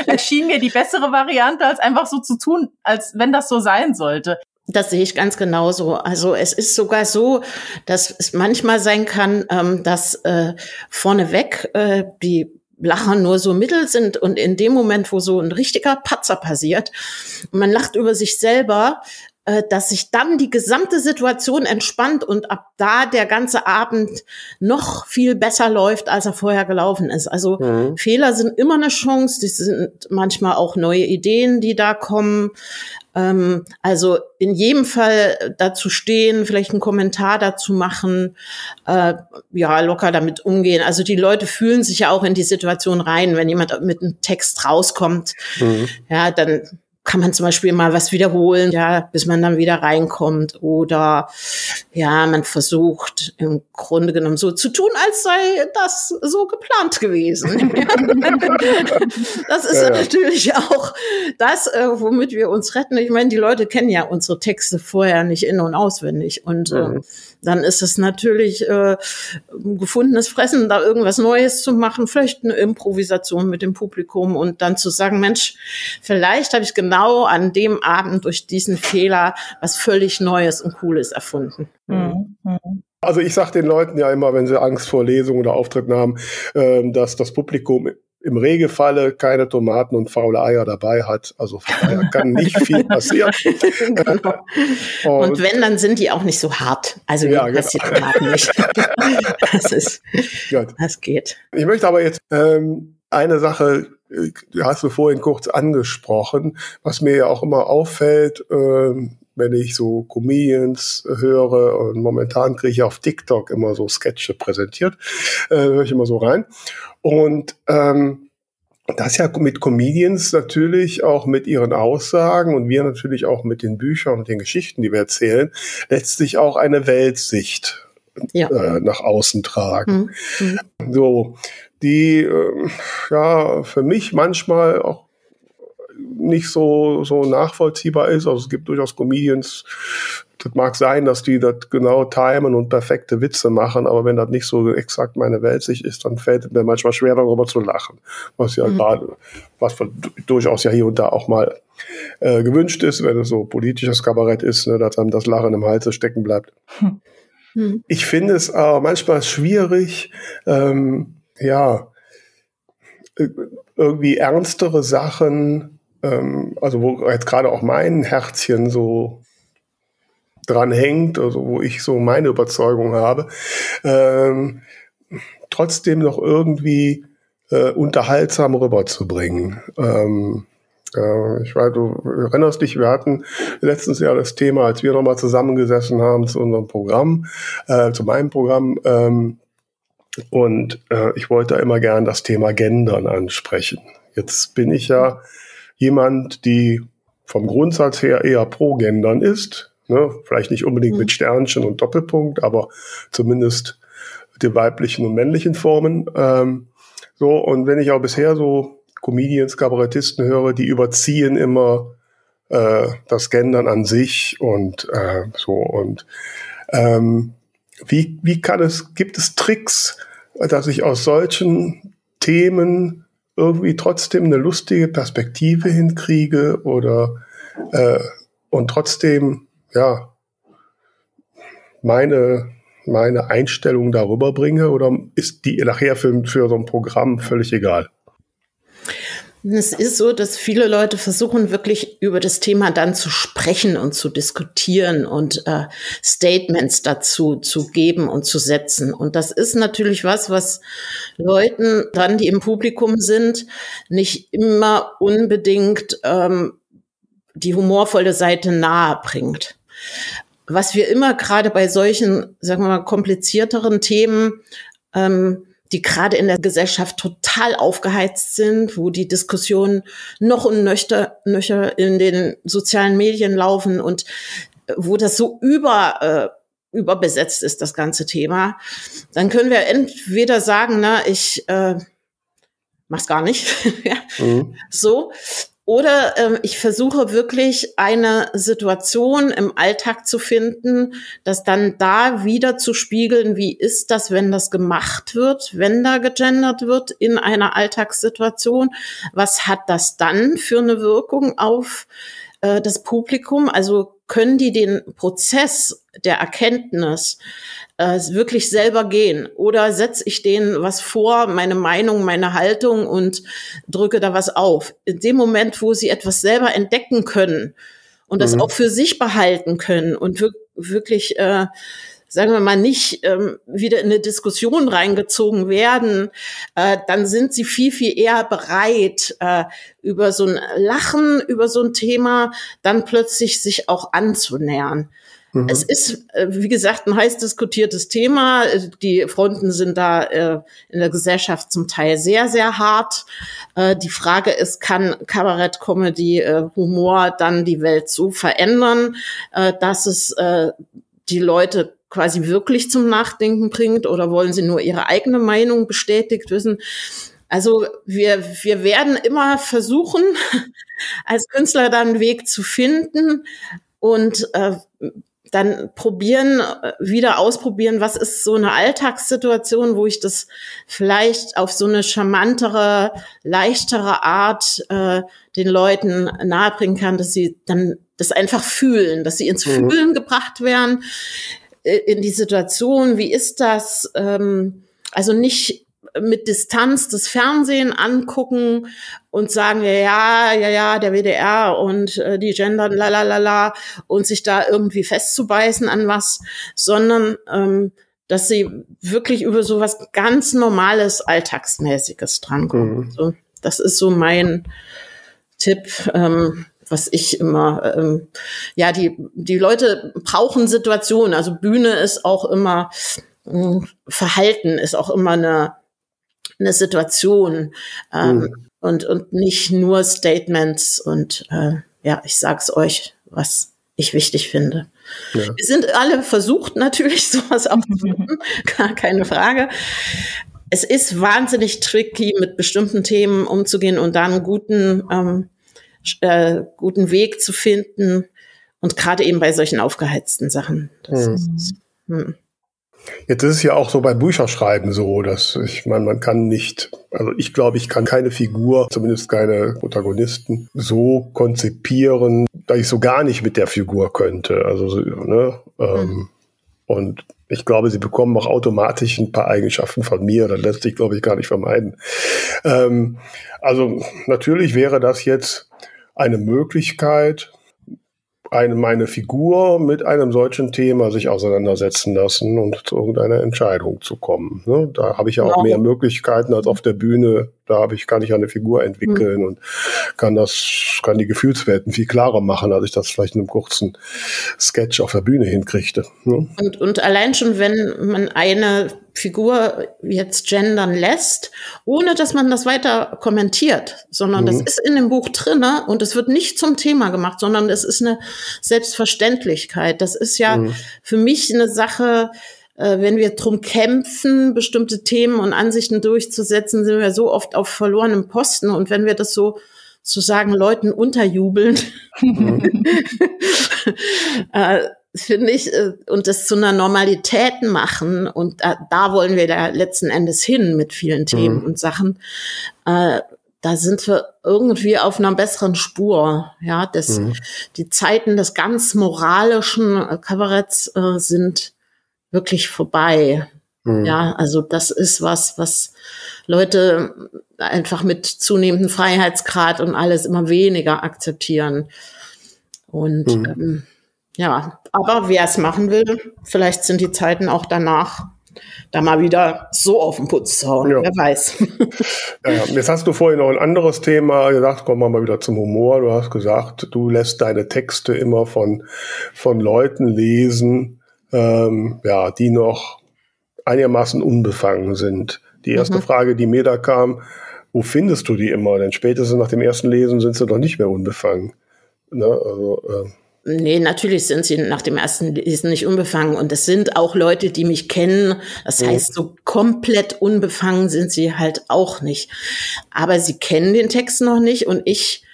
erschien mir die bessere Variante, als einfach so zu tun, als wenn das so sein sollte. Das sehe ich ganz genauso. Also es ist sogar so, dass es manchmal sein kann, ähm, dass äh, vorneweg äh, die Lacher nur so mittel sind und in dem Moment, wo so ein richtiger Patzer passiert, man lacht über sich selber, dass sich dann die gesamte Situation entspannt und ab da der ganze Abend noch viel besser läuft, als er vorher gelaufen ist. Also mhm. Fehler sind immer eine Chance, die sind manchmal auch neue Ideen, die da kommen. Ähm, also in jedem Fall dazu stehen, vielleicht einen Kommentar dazu machen, äh, ja, locker damit umgehen. Also die Leute fühlen sich ja auch in die Situation rein, wenn jemand mit einem Text rauskommt, mhm. ja, dann kann man zum Beispiel mal was wiederholen, ja, bis man dann wieder reinkommt. Oder ja, man versucht im Grunde genommen so zu tun, als sei das so geplant gewesen. das ist ja, ja. natürlich auch das, äh, womit wir uns retten. Ich meine, die Leute kennen ja unsere Texte vorher nicht in- und auswendig. Und äh, mhm. äh, dann ist es natürlich äh, gefundenes Fressen, da irgendwas Neues zu machen, vielleicht eine Improvisation mit dem Publikum und dann zu sagen, Mensch, vielleicht habe ich genau an dem Abend durch diesen Fehler was völlig Neues und Cooles erfunden. Mhm. Also ich sage den Leuten ja immer, wenn sie Angst vor Lesungen oder Auftritten haben, äh, dass das Publikum im Regelfalle keine Tomaten und faule Eier dabei hat. Also da kann nicht viel passieren. genau. und, und, wenn, dann sind die auch nicht so hart. Also ja, genau. die Tomaten nicht. das ist, das geht. Ich möchte aber jetzt ähm, eine Sache du hast du vorhin kurz angesprochen, was mir ja auch immer auffällt, äh, wenn ich so Comedians höre und momentan kriege ich auf TikTok immer so Sketche präsentiert, äh, höre ich immer so rein. Und ähm, das ja mit Comedians natürlich auch mit ihren Aussagen und wir natürlich auch mit den Büchern und den Geschichten, die wir erzählen, letztlich auch eine Weltsicht ja. äh, nach außen tragen. Mhm. So, die äh, ja für mich manchmal auch nicht so, so nachvollziehbar ist. Also es gibt durchaus Comedians, das mag sein, dass die das genau timen und perfekte Witze machen, aber wenn das nicht so exakt meine Welt sich ist, dann fällt es mir manchmal schwer, darüber zu lachen. Was ja mhm. gerade, was durchaus ja hier und da auch mal äh, gewünscht ist, wenn es so politisches Kabarett ist, ne, dass einem das Lachen im Halse stecken bleibt. Hm. Ich finde es aber manchmal schwierig, ähm, ja, äh, irgendwie ernstere Sachen, ähm, also wo jetzt gerade auch mein Herzchen so dran hängt, also wo ich so meine Überzeugung habe, ähm, trotzdem noch irgendwie äh, unterhaltsam rüberzubringen. Ähm, äh, ich weiß, du erinnerst dich, wir hatten letztens ja das Thema, als wir nochmal zusammengesessen haben zu unserem Programm, äh, zu meinem Programm, ähm, und äh, ich wollte immer gern das Thema Gendern ansprechen. Jetzt bin ich ja jemand, die vom Grundsatz her eher pro Gendern ist. Ne? Vielleicht nicht unbedingt mhm. mit Sternchen und Doppelpunkt, aber zumindest die weiblichen und männlichen Formen. Ähm, so, und wenn ich auch bisher so Comedians, Kabarettisten höre, die überziehen immer äh, das Gendern an sich und äh, so und ähm, wie, wie kann es, gibt es Tricks, dass ich aus solchen Themen irgendwie trotzdem eine lustige Perspektive hinkriege oder äh, und trotzdem ja meine meine Einstellung darüber bringe oder ist die nachher für, für so ein Programm völlig egal? Es ist so, dass viele Leute versuchen, wirklich über das Thema dann zu sprechen und zu diskutieren und äh, Statements dazu zu geben und zu setzen. Und das ist natürlich was, was Leuten dann, die im Publikum sind, nicht immer unbedingt ähm, die humorvolle Seite nahe bringt. Was wir immer gerade bei solchen, sagen wir mal, komplizierteren Themen ähm, die gerade in der Gesellschaft total aufgeheizt sind, wo die Diskussionen noch und nöcher, nöcher in den sozialen Medien laufen und äh, wo das so über äh, überbesetzt ist, das ganze Thema, dann können wir entweder sagen, na, ich äh, mach's gar nicht, ja, mhm. so, oder ähm, ich versuche wirklich eine Situation im Alltag zu finden, das dann da wieder zu spiegeln, wie ist das, wenn das gemacht wird, wenn da gegendert wird in einer Alltagssituation? Was hat das dann für eine Wirkung auf äh, das Publikum? Also können die den Prozess der Erkenntnis äh, wirklich selber gehen? Oder setze ich denen was vor, meine Meinung, meine Haltung und drücke da was auf? In dem Moment, wo sie etwas selber entdecken können und das mhm. auch für sich behalten können und wirklich, äh, sagen wir mal, nicht ähm, wieder in eine Diskussion reingezogen werden, äh, dann sind sie viel, viel eher bereit, äh, über so ein Lachen, über so ein Thema dann plötzlich sich auch anzunähern. Mhm. Es ist, äh, wie gesagt, ein heiß diskutiertes Thema. Die Fronten sind da äh, in der Gesellschaft zum Teil sehr, sehr hart. Äh, die Frage ist, kann Kabarett, Comedy, Humor dann die Welt so verändern, dass es die Leute quasi wirklich zum Nachdenken bringt oder wollen sie nur ihre eigene Meinung bestätigt wissen? Also wir, wir werden immer versuchen, als Künstler dann einen Weg zu finden und äh, dann probieren, äh, wieder ausprobieren, was ist so eine Alltagssituation, wo ich das vielleicht auf so eine charmantere, leichtere Art äh, den Leuten nahebringen kann, dass sie dann das einfach fühlen, dass sie ins mhm. Fühlen gebracht werden, äh, in die Situation, wie ist das? Ähm, also nicht mit Distanz das Fernsehen angucken und sagen, ja, ja, ja, der WDR und äh, die Gendern, la, la, la, la, und sich da irgendwie festzubeißen an was, sondern ähm, dass sie wirklich über so was ganz Normales, Alltagsmäßiges drankommen. Mhm. So, das ist so mein Tipp. Ähm, was ich immer, ähm, ja, die, die Leute brauchen Situationen. Also Bühne ist auch immer, äh, Verhalten ist auch immer eine, eine Situation ähm, mhm. und, und nicht nur Statements. Und äh, ja, ich sag's euch, was ich wichtig finde. Ja. Wir sind alle versucht, natürlich sowas aufzunehmen, gar keine Frage. Es ist wahnsinnig tricky, mit bestimmten Themen umzugehen und dann einen guten, ähm, äh, guten Weg zu finden. Und gerade eben bei solchen aufgeheizten Sachen. Das mhm. ist, hm. Jetzt ist es ja auch so bei Bücherschreiben so, dass ich meine, man kann nicht, also ich glaube, ich kann keine Figur, zumindest keine Protagonisten, so konzipieren, dass ich so gar nicht mit der Figur könnte. Also, ne? Ähm, mhm. Und ich glaube, sie bekommen auch automatisch ein paar Eigenschaften von mir. Das lässt sich, glaube ich, gar nicht vermeiden. Ähm, also natürlich wäre das jetzt eine Möglichkeit, eine, meine Figur mit einem solchen Thema sich auseinandersetzen lassen und zu irgendeiner Entscheidung zu kommen. Ne? Da habe ich ja auch genau. mehr Möglichkeiten als auf der Bühne. Da habe ich, kann ich eine Figur entwickeln mhm. und kann das, kann die Gefühlswelten viel klarer machen, als ich das vielleicht in einem kurzen Sketch auf der Bühne hinkriegte. Ne? Und, und allein schon, wenn man eine Figur jetzt gendern lässt, ohne dass man das weiter kommentiert, sondern mhm. das ist in dem Buch drinne und es wird nicht zum Thema gemacht, sondern es ist eine Selbstverständlichkeit. Das ist ja mhm. für mich eine Sache, äh, wenn wir drum kämpfen, bestimmte Themen und Ansichten durchzusetzen, sind wir so oft auf verlorenem Posten und wenn wir das so zu sagen Leuten unterjubeln, mhm. äh, finde ich, äh, und das zu einer Normalität machen. Und da, da wollen wir da letzten Endes hin mit vielen Themen mhm. und Sachen. Äh, da sind wir irgendwie auf einer besseren Spur. Ja, das, mhm. die Zeiten des ganz moralischen äh, Kabaretts äh, sind wirklich vorbei. Mhm. Ja, also das ist was, was Leute einfach mit zunehmendem Freiheitsgrad und alles immer weniger akzeptieren. Und mhm. ähm, ja, aber wer es machen will, vielleicht sind die Zeiten auch danach da mal wieder so auf den Putz zu hauen. Ja. Wer weiß. Ja, jetzt hast du vorhin noch ein anderes Thema gesagt, kommen wir mal wieder zum Humor. Du hast gesagt, du lässt deine Texte immer von, von Leuten lesen, ähm, ja, die noch einigermaßen unbefangen sind. Die erste mhm. Frage, die mir da kam, wo findest du die immer? Denn spätestens nach dem ersten Lesen sind sie doch nicht mehr unbefangen. Ne? Also, äh, Nee, natürlich sind sie nach dem ersten Lesen nicht unbefangen. Und es sind auch Leute, die mich kennen. Das mhm. heißt, so komplett unbefangen sind sie halt auch nicht. Aber sie kennen den Text noch nicht und ich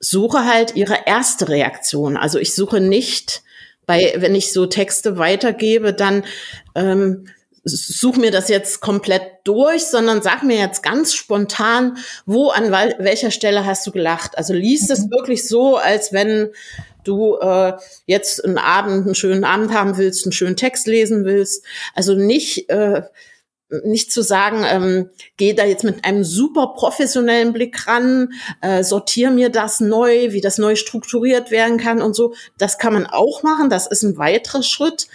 suche halt ihre erste Reaktion. Also ich suche nicht bei, wenn ich so Texte weitergebe, dann ähm, such mir das jetzt komplett durch, sondern sag mir jetzt ganz spontan, wo an welcher Stelle hast du gelacht? Also liest es mhm. wirklich so, als wenn du äh, jetzt einen Abend, einen schönen Abend haben willst, einen schönen Text lesen willst. Also nicht, äh, nicht zu sagen, ähm, geh da jetzt mit einem super professionellen Blick ran, äh, sortier mir das neu, wie das neu strukturiert werden kann und so. Das kann man auch machen, das ist ein weiterer Schritt.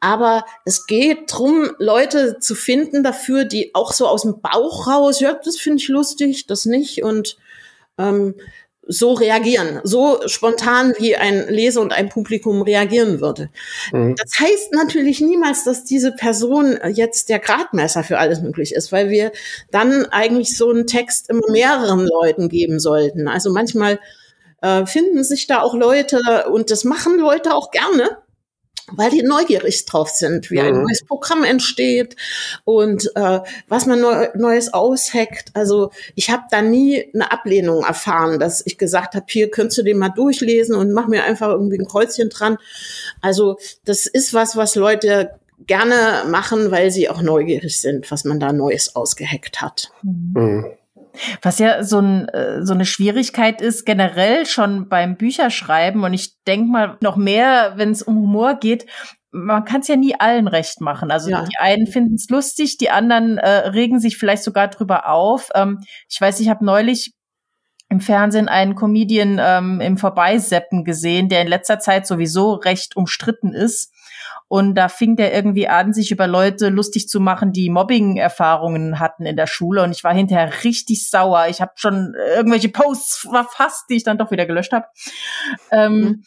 Aber es geht drum, Leute zu finden dafür, die auch so aus dem Bauch raus, ja, das finde ich lustig, das nicht. Und ähm, so reagieren, so spontan wie ein Leser und ein Publikum reagieren würde. Mhm. Das heißt natürlich niemals, dass diese Person jetzt der Gradmesser für alles möglich ist, weil wir dann eigentlich so einen Text immer mehreren Leuten geben sollten. Also manchmal äh, finden sich da auch Leute und das machen Leute auch gerne weil die neugierig drauf sind, wie ein mhm. neues Programm entsteht und äh, was man neu, Neues ausheckt. Also ich habe da nie eine Ablehnung erfahren, dass ich gesagt habe, hier könntest du den mal durchlesen und mach mir einfach irgendwie ein Kreuzchen dran. Also das ist was, was Leute gerne machen, weil sie auch neugierig sind, was man da Neues ausgeheckt hat. Mhm. Was ja so, ein, äh, so eine Schwierigkeit ist, generell schon beim Bücherschreiben, und ich denke mal noch mehr, wenn es um Humor geht, man kann es ja nie allen recht machen. Also ja. die einen finden es lustig, die anderen äh, regen sich vielleicht sogar drüber auf. Ähm, ich weiß, ich habe neulich im Fernsehen einen Comedian ähm, im Vorbeiseppen gesehen, der in letzter Zeit sowieso recht umstritten ist. Und da fing der irgendwie an, sich über Leute lustig zu machen, die Mobbing-Erfahrungen hatten in der Schule. Und ich war hinterher richtig sauer. Ich habe schon irgendwelche Posts verfasst, die ich dann doch wieder gelöscht habe. Ähm, mhm.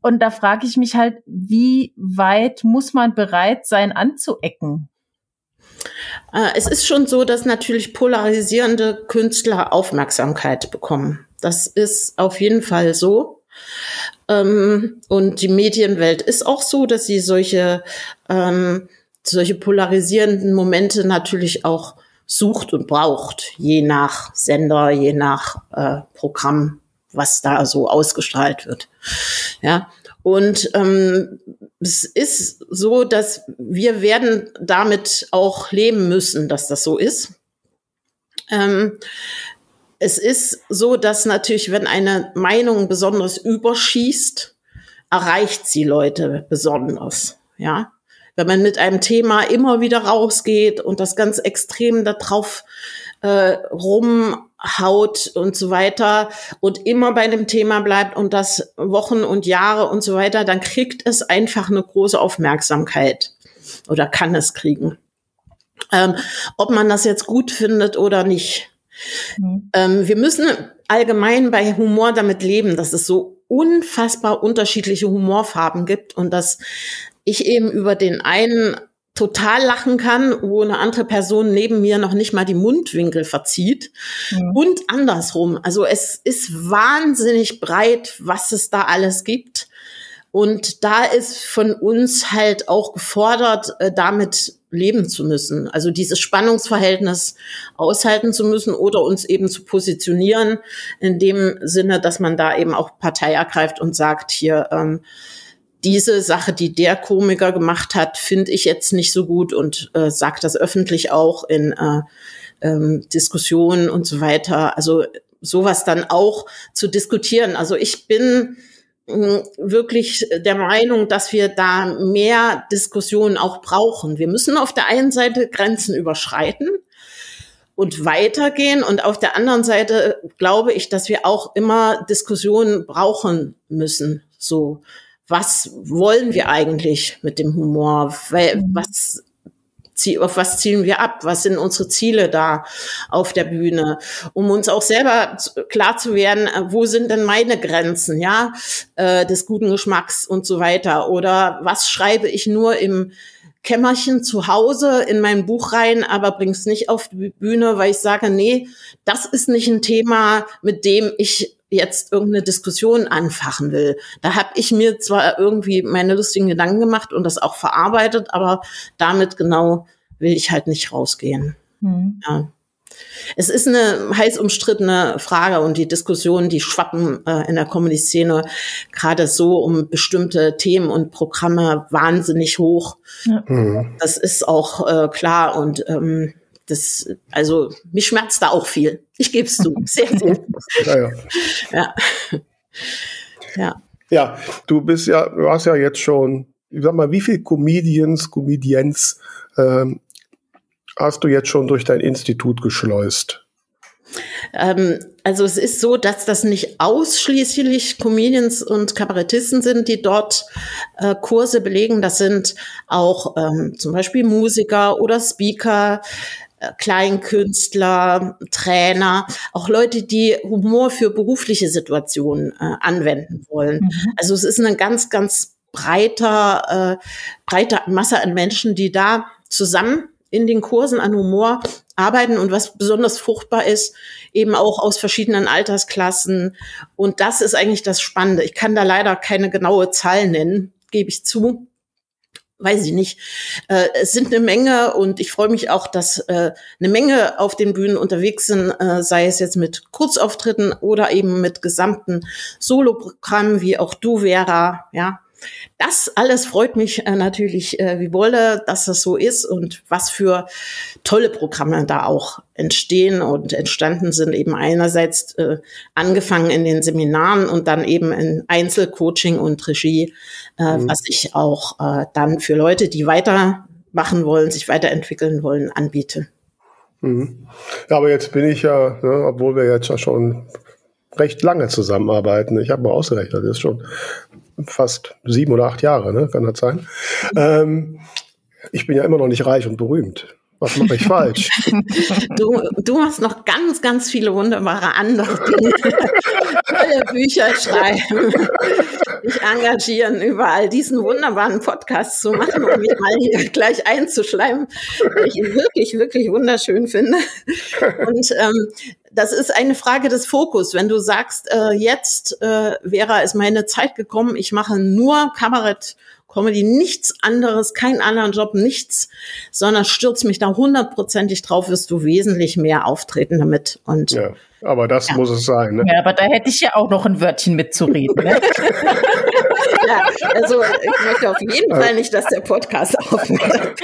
Und da frage ich mich halt, wie weit muss man bereit sein, anzuecken? Äh, es ist schon so, dass natürlich polarisierende Künstler Aufmerksamkeit bekommen. Das ist auf jeden Fall so. Ähm, und die Medienwelt ist auch so, dass sie solche, ähm, solche polarisierenden Momente natürlich auch sucht und braucht, je nach Sender, je nach äh, Programm, was da so ausgestrahlt wird. Ja. Und ähm, es ist so, dass wir werden damit auch leben müssen, dass das so ist. Ähm, es ist so, dass natürlich, wenn eine Meinung besonders überschießt, erreicht sie Leute besonders. Ja, wenn man mit einem Thema immer wieder rausgeht und das ganz extrem darauf äh, rumhaut und so weiter und immer bei dem Thema bleibt und das Wochen und Jahre und so weiter, dann kriegt es einfach eine große Aufmerksamkeit oder kann es kriegen. Ähm, ob man das jetzt gut findet oder nicht. Mhm. Ähm, wir müssen allgemein bei Humor damit leben, dass es so unfassbar unterschiedliche Humorfarben gibt und dass ich eben über den einen total lachen kann, wo eine andere Person neben mir noch nicht mal die Mundwinkel verzieht mhm. und andersrum. Also es ist wahnsinnig breit, was es da alles gibt. Und da ist von uns halt auch gefordert, äh, damit leben zu müssen. Also dieses Spannungsverhältnis aushalten zu müssen oder uns eben zu positionieren in dem Sinne, dass man da eben auch Partei ergreift und sagt, hier, ähm, diese Sache, die der Komiker gemacht hat, finde ich jetzt nicht so gut und äh, sagt das öffentlich auch in äh, ähm, Diskussionen und so weiter. Also sowas dann auch zu diskutieren. Also ich bin wirklich der Meinung, dass wir da mehr Diskussionen auch brauchen. Wir müssen auf der einen Seite Grenzen überschreiten und weitergehen und auf der anderen Seite glaube ich, dass wir auch immer Diskussionen brauchen müssen. So, was wollen wir eigentlich mit dem Humor? Was auf was zielen wir ab? Was sind unsere Ziele da auf der Bühne? Um uns auch selber klar zu werden, äh, wo sind denn meine Grenzen, ja, äh, des guten Geschmacks und so weiter? Oder was schreibe ich nur im Kämmerchen zu Hause in mein Buch rein, aber bring's nicht auf die Bühne, weil ich sage, nee, das ist nicht ein Thema, mit dem ich jetzt irgendeine Diskussion anfachen will. Da habe ich mir zwar irgendwie meine lustigen Gedanken gemacht und das auch verarbeitet, aber damit genau will ich halt nicht rausgehen. Mhm. Ja. Es ist eine heiß umstrittene Frage und die Diskussionen, die schwappen äh, in der Comedy-Szene gerade so um bestimmte Themen und Programme wahnsinnig hoch. Ja. Mhm. Das ist auch äh, klar und ähm, das, also mich schmerzt da auch viel. Ich gebe es zu. Sehr, sehr. ja, ja. ja. ja. Du bist ja, du hast ja jetzt schon, ich sag mal, wie viele Comedians, Comedians ähm, hast du jetzt schon durch dein Institut geschleust? Ähm, also es ist so, dass das nicht ausschließlich Comedians und Kabarettisten sind, die dort äh, Kurse belegen. Das sind auch ähm, zum Beispiel Musiker oder Speaker, Kleinkünstler, Trainer, auch Leute, die Humor für berufliche Situationen äh, anwenden wollen. Mhm. Also es ist eine ganz, ganz breiter, äh, breite Masse an Menschen, die da zusammen in den Kursen an Humor arbeiten und was besonders fruchtbar ist, eben auch aus verschiedenen Altersklassen. Und das ist eigentlich das Spannende. Ich kann da leider keine genaue Zahl nennen, gebe ich zu. Weiß ich nicht. Äh, es sind eine Menge und ich freue mich auch, dass äh, eine Menge auf den Bühnen unterwegs sind, äh, sei es jetzt mit Kurzauftritten oder eben mit gesamten Soloprogrammen, wie auch du, Vera, ja, das alles freut mich äh, natürlich äh, wie Wolle, dass das so ist und was für tolle Programme da auch entstehen und entstanden sind. Eben einerseits äh, angefangen in den Seminaren und dann eben in Einzelcoaching und Regie, äh, mhm. was ich auch äh, dann für Leute, die weitermachen wollen, sich weiterentwickeln wollen, anbiete. Mhm. Ja, aber jetzt bin ich ja, ne, obwohl wir jetzt ja schon recht lange zusammenarbeiten. Ich habe mal ausgerechnet, das ist schon fast sieben oder acht Jahre, ne? kann das sein. Ähm, ich bin ja immer noch nicht reich und berühmt. Was mache ich falsch? Du, du machst noch ganz, ganz viele wunderbare andere Dinge. Tolle Bücher schreiben. Mich engagieren, überall diesen wunderbaren Podcast zu machen, um mich mal hier gleich einzuschleimen, ich ihn wirklich, wirklich wunderschön finde. Und ähm, das ist eine Frage des Fokus. Wenn du sagst, äh, jetzt äh, wäre es meine Zeit gekommen, ich mache nur Kabarett, Comedy, nichts anderes, keinen anderen Job, nichts, sondern stürz mich da hundertprozentig drauf, wirst du wesentlich mehr auftreten damit. Und ja, aber das ja. muss es sein. Ne? Ja, aber da hätte ich ja auch noch ein Wörtchen mitzureden. Ne? ja, also ich möchte auf jeden Fall nicht, dass der Podcast aufhört.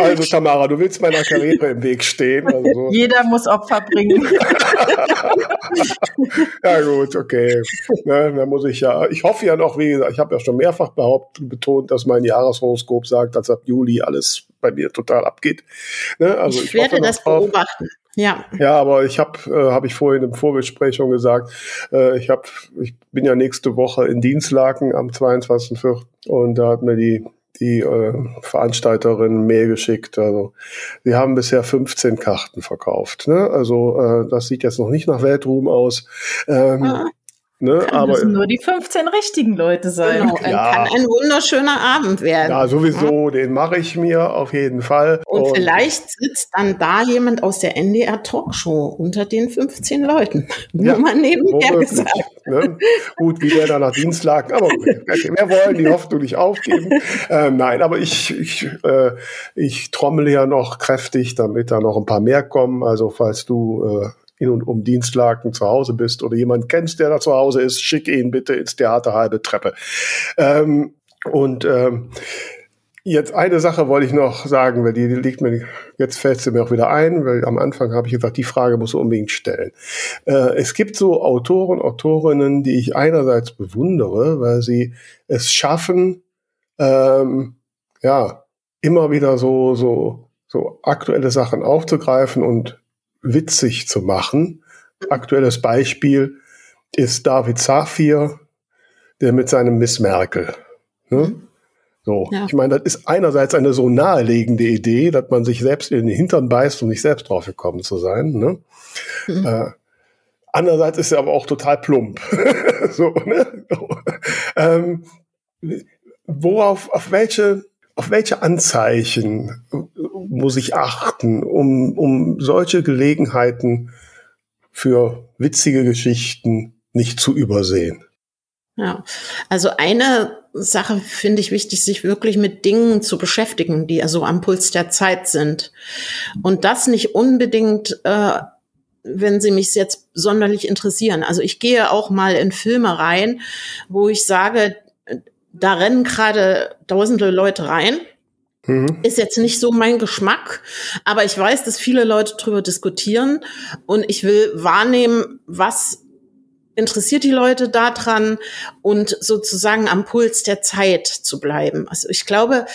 Also Tamara, du willst meiner Karriere im Weg stehen. Also. Jeder muss Opfer bringen. ja gut, okay. Ne, da muss ich ja, ich hoffe ja noch, wie gesagt, ich habe ja schon mehrfach behauptet, betont, dass mein Jahreshoroskop sagt, dass ab Juli alles bei mir total abgeht. Ne, also ich, ich werde das beobachten. Ja. Ja, aber ich habe, äh, habe ich vorhin im Vorgespräch schon gesagt, äh, ich habe, ich bin ja nächste Woche in Dienstlaken am 22.04. und da hat mir die die äh, Veranstalterin Mail geschickt. Also wir haben bisher 15 Karten verkauft. Ne? Also äh, das sieht jetzt noch nicht nach Weltruhm aus. Ähm, ah. Ne, kann aber müssen nur die 15 richtigen Leute sein. Genau, ja. kann ein wunderschöner Abend werden. Ja, sowieso, ja. den mache ich mir auf jeden Fall. Und, Und, vielleicht sitzt dann da jemand aus der NDR Talkshow unter den 15 Leuten. Nur ja, mal nebenher gesagt. Ne? Gut, wie der da nach Dienst lag, aber wir wollen die Hoffnung nicht aufgeben. Äh, nein, aber ich, ich, äh, ich trommel ja noch kräftig, damit da noch ein paar mehr kommen. Also falls du äh, in und um Dienstlaken zu Hause bist oder jemand kennst, der da zu Hause ist, schick ihn bitte ins Theater halbe Treppe. Ähm, und ähm, Jetzt eine Sache wollte ich noch sagen, weil die, liegt mir, jetzt fällt sie mir auch wieder ein, weil am Anfang habe ich gesagt, die Frage muss du unbedingt stellen. Äh, es gibt so Autoren, Autorinnen, die ich einerseits bewundere, weil sie es schaffen, ähm, ja, immer wieder so, so, so aktuelle Sachen aufzugreifen und witzig zu machen. Aktuelles Beispiel ist David Safir, der mit seinem Miss Merkel. Ne? Mhm. So, ja. ich meine, das ist einerseits eine so naheliegende Idee, dass man sich selbst in den Hintern beißt, um nicht selbst drauf gekommen zu sein. Ne? Mhm. Äh, andererseits ist er aber auch total plump. so, ne? ähm, worauf, auf welche auf welche Anzeichen muss ich achten, um, um solche Gelegenheiten für witzige Geschichten nicht zu übersehen? Ja, also eine Sache finde ich wichtig, sich wirklich mit Dingen zu beschäftigen, die also am Puls der Zeit sind. Und das nicht unbedingt, äh, wenn sie mich jetzt sonderlich interessieren. Also ich gehe auch mal in Filme rein, wo ich sage, da rennen gerade tausende Leute rein. Mhm. Ist jetzt nicht so mein Geschmack, aber ich weiß, dass viele Leute drüber diskutieren und ich will wahrnehmen, was interessiert die Leute daran und sozusagen am Puls der Zeit zu bleiben. Also ich glaube,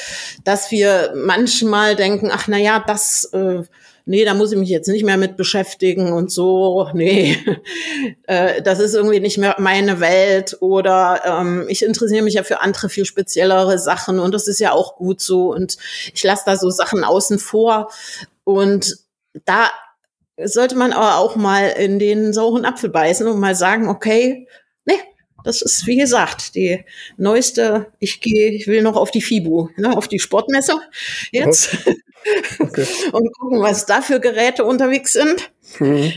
dass wir manchmal denken, ach na ja, das äh, nee, da muss ich mich jetzt nicht mehr mit beschäftigen und so, nee, äh, das ist irgendwie nicht mehr meine Welt oder ähm, ich interessiere mich ja für andere viel speziellere Sachen und das ist ja auch gut so und ich lasse da so Sachen außen vor und da sollte man aber auch mal in den sauren Apfel beißen und mal sagen, okay, nee, das ist, wie gesagt, die neueste, ich gehe, ich will noch auf die FIBU, ne, auf die Sportmesse jetzt. Okay. und gucken, was da für Geräte unterwegs sind. Mhm.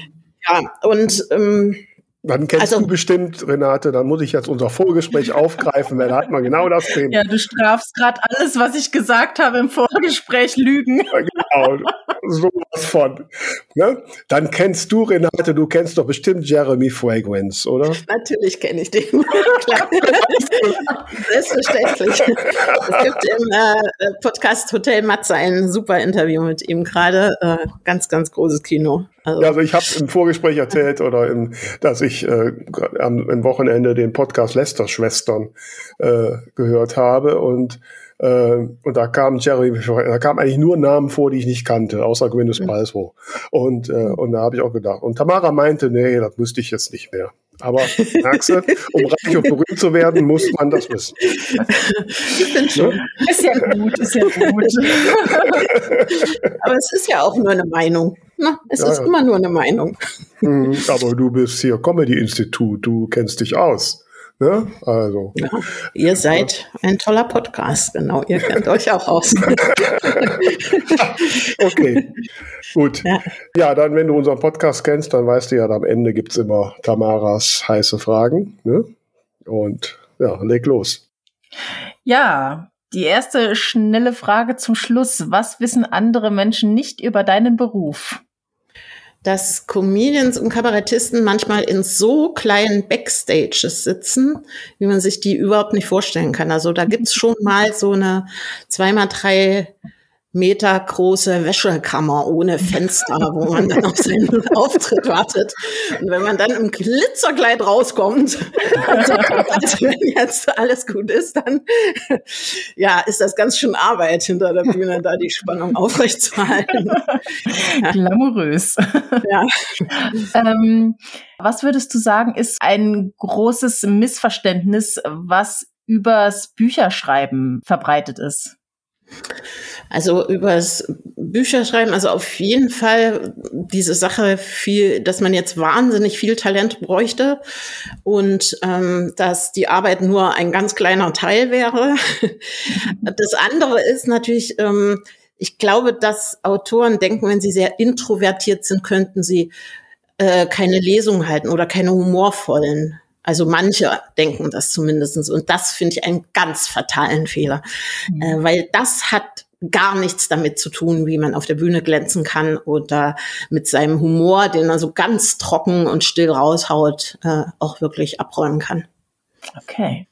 Ja, und ähm, dann kennst also, du bestimmt, Renate, dann muss ich jetzt unser Vorgespräch aufgreifen, weil da hat man genau das Thema. Ja, du strafst gerade alles, was ich gesagt habe im Vorgespräch, Lügen. Ja, genau, sowas von. Ne? Dann kennst du, Renate, du kennst doch bestimmt Jeremy Fragrance, oder? Natürlich kenne ich den. Klar. Selbstverständlich. Es gibt im äh, Podcast Hotel Matze ein super Interview mit ihm gerade. Äh, ganz, ganz großes Kino. Also, ja, also ich habe im Vorgespräch erzählt, oder im, dass ich äh, am, am Wochenende den Podcast Lester Schwestern äh, gehört habe und äh, und da kam Jerry, da kam eigentlich nur Namen vor, die ich nicht kannte, außer Gwyneth mhm. Paltrow. Und, äh, und da habe ich auch gedacht. Und Tamara meinte, nee, das müsste ich jetzt nicht mehr. Aber merkst du, um reich und berühmt zu werden, muss man das wissen. Ich finde schon. Ne? Ist ja gut, ist ja gut. Aber es ist ja auch nur eine Meinung. Na, es ja, ist ja. immer nur eine Meinung. Hm, aber du bist hier Comedy-Institut, du kennst dich aus. Ne? Also. Ja, ihr seid ein toller Podcast, genau. Ihr kennt euch auch aus. okay, gut. Ja. ja. dann, wenn du unseren Podcast kennst, dann weißt du ja, am Ende gibt es immer Tamaras heiße Fragen. Ne? Und ja, leg los. Ja, die erste schnelle Frage zum Schluss. Was wissen andere Menschen nicht über deinen Beruf? Dass Comedians und Kabarettisten manchmal in so kleinen Backstages sitzen, wie man sich die überhaupt nicht vorstellen kann. Also da gibt's schon mal so eine zweimal drei Meter große Wäschekammer ohne Fenster, wo man dann auf seinen Auftritt wartet. Und wenn man dann im Glitzerkleid rauskommt, und wenn jetzt alles gut ist, dann ja, ist das ganz schön Arbeit hinter der Bühne, da die Spannung aufrechtzuerhalten. Glamourös. Ja. ähm, was würdest du sagen, ist ein großes Missverständnis, was übers Bücherschreiben verbreitet ist? Also übers Bücherschreiben, also auf jeden Fall diese Sache viel, dass man jetzt wahnsinnig viel Talent bräuchte und ähm, dass die Arbeit nur ein ganz kleiner Teil wäre. das andere ist natürlich, ähm, ich glaube, dass Autoren denken, wenn sie sehr introvertiert sind, könnten sie äh, keine Lesung halten oder keine humorvollen also manche denken das zumindestens Und das finde ich einen ganz fatalen Fehler, mhm. äh, weil das hat gar nichts damit zu tun, wie man auf der Bühne glänzen kann oder mit seinem Humor, den er so ganz trocken und still raushaut, äh, auch wirklich abräumen kann. Okay.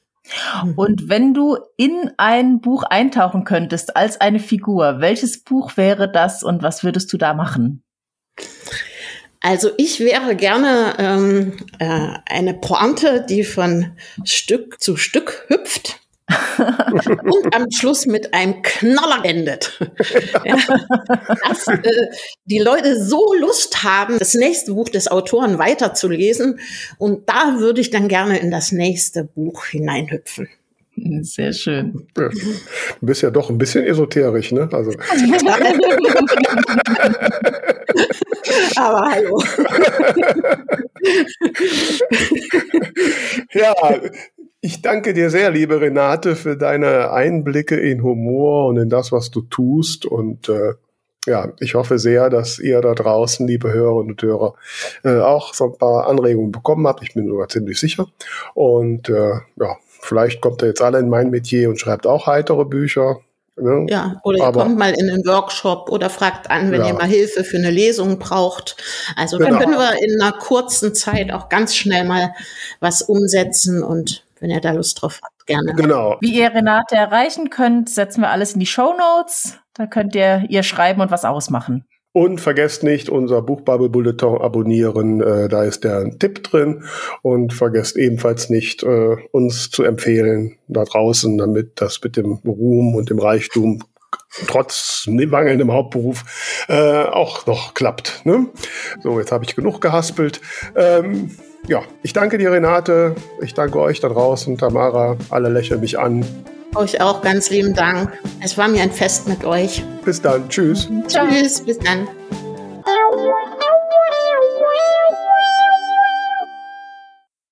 Mhm. Und wenn du in ein Buch eintauchen könntest als eine Figur, welches Buch wäre das und was würdest du da machen? Also ich wäre gerne ähm, äh, eine Pointe, die von Stück zu Stück hüpft und am Schluss mit einem Knaller endet. ja, dass äh, die Leute so Lust haben, das nächste Buch des Autoren weiterzulesen. Und da würde ich dann gerne in das nächste Buch hineinhüpfen. Sehr schön. Du bist ja doch ein bisschen esoterisch, ne? Also. Aber hallo. ja, ich danke dir sehr, liebe Renate, für deine Einblicke in Humor und in das, was du tust. Und äh, ja, ich hoffe sehr, dass ihr da draußen, liebe Hörerinnen und Hörer, äh, auch so ein paar Anregungen bekommen habt. Ich bin sogar ziemlich sicher. Und äh, ja, vielleicht kommt ihr jetzt alle in mein Metier und schreibt auch heitere Bücher. Ne? Ja, oder ihr Aber, kommt mal in einen Workshop oder fragt an, wenn ja. ihr mal Hilfe für eine Lesung braucht. Also genau. dann können wir in einer kurzen Zeit auch ganz schnell mal was umsetzen und wenn ihr da Lust drauf habt, gerne. Genau. Wie ihr Renate erreichen könnt, setzen wir alles in die Show Notes. Da könnt ihr ihr schreiben und was ausmachen. Und vergesst nicht, unser Buchbubble Bulletin abonnieren. Äh, da ist der Tipp drin. Und vergesst ebenfalls nicht, äh, uns zu empfehlen da draußen, damit das mit dem Ruhm und dem Reichtum trotz mangelndem Hauptberuf äh, auch noch klappt. Ne? So, jetzt habe ich genug gehaspelt. Ähm, ja, ich danke dir, Renate. Ich danke euch da draußen, Tamara. Alle lächeln mich an. Euch auch ganz lieben Dank. Es war mir ein Fest mit euch. Bis dann. Tschüss. Tschüss. Bis dann.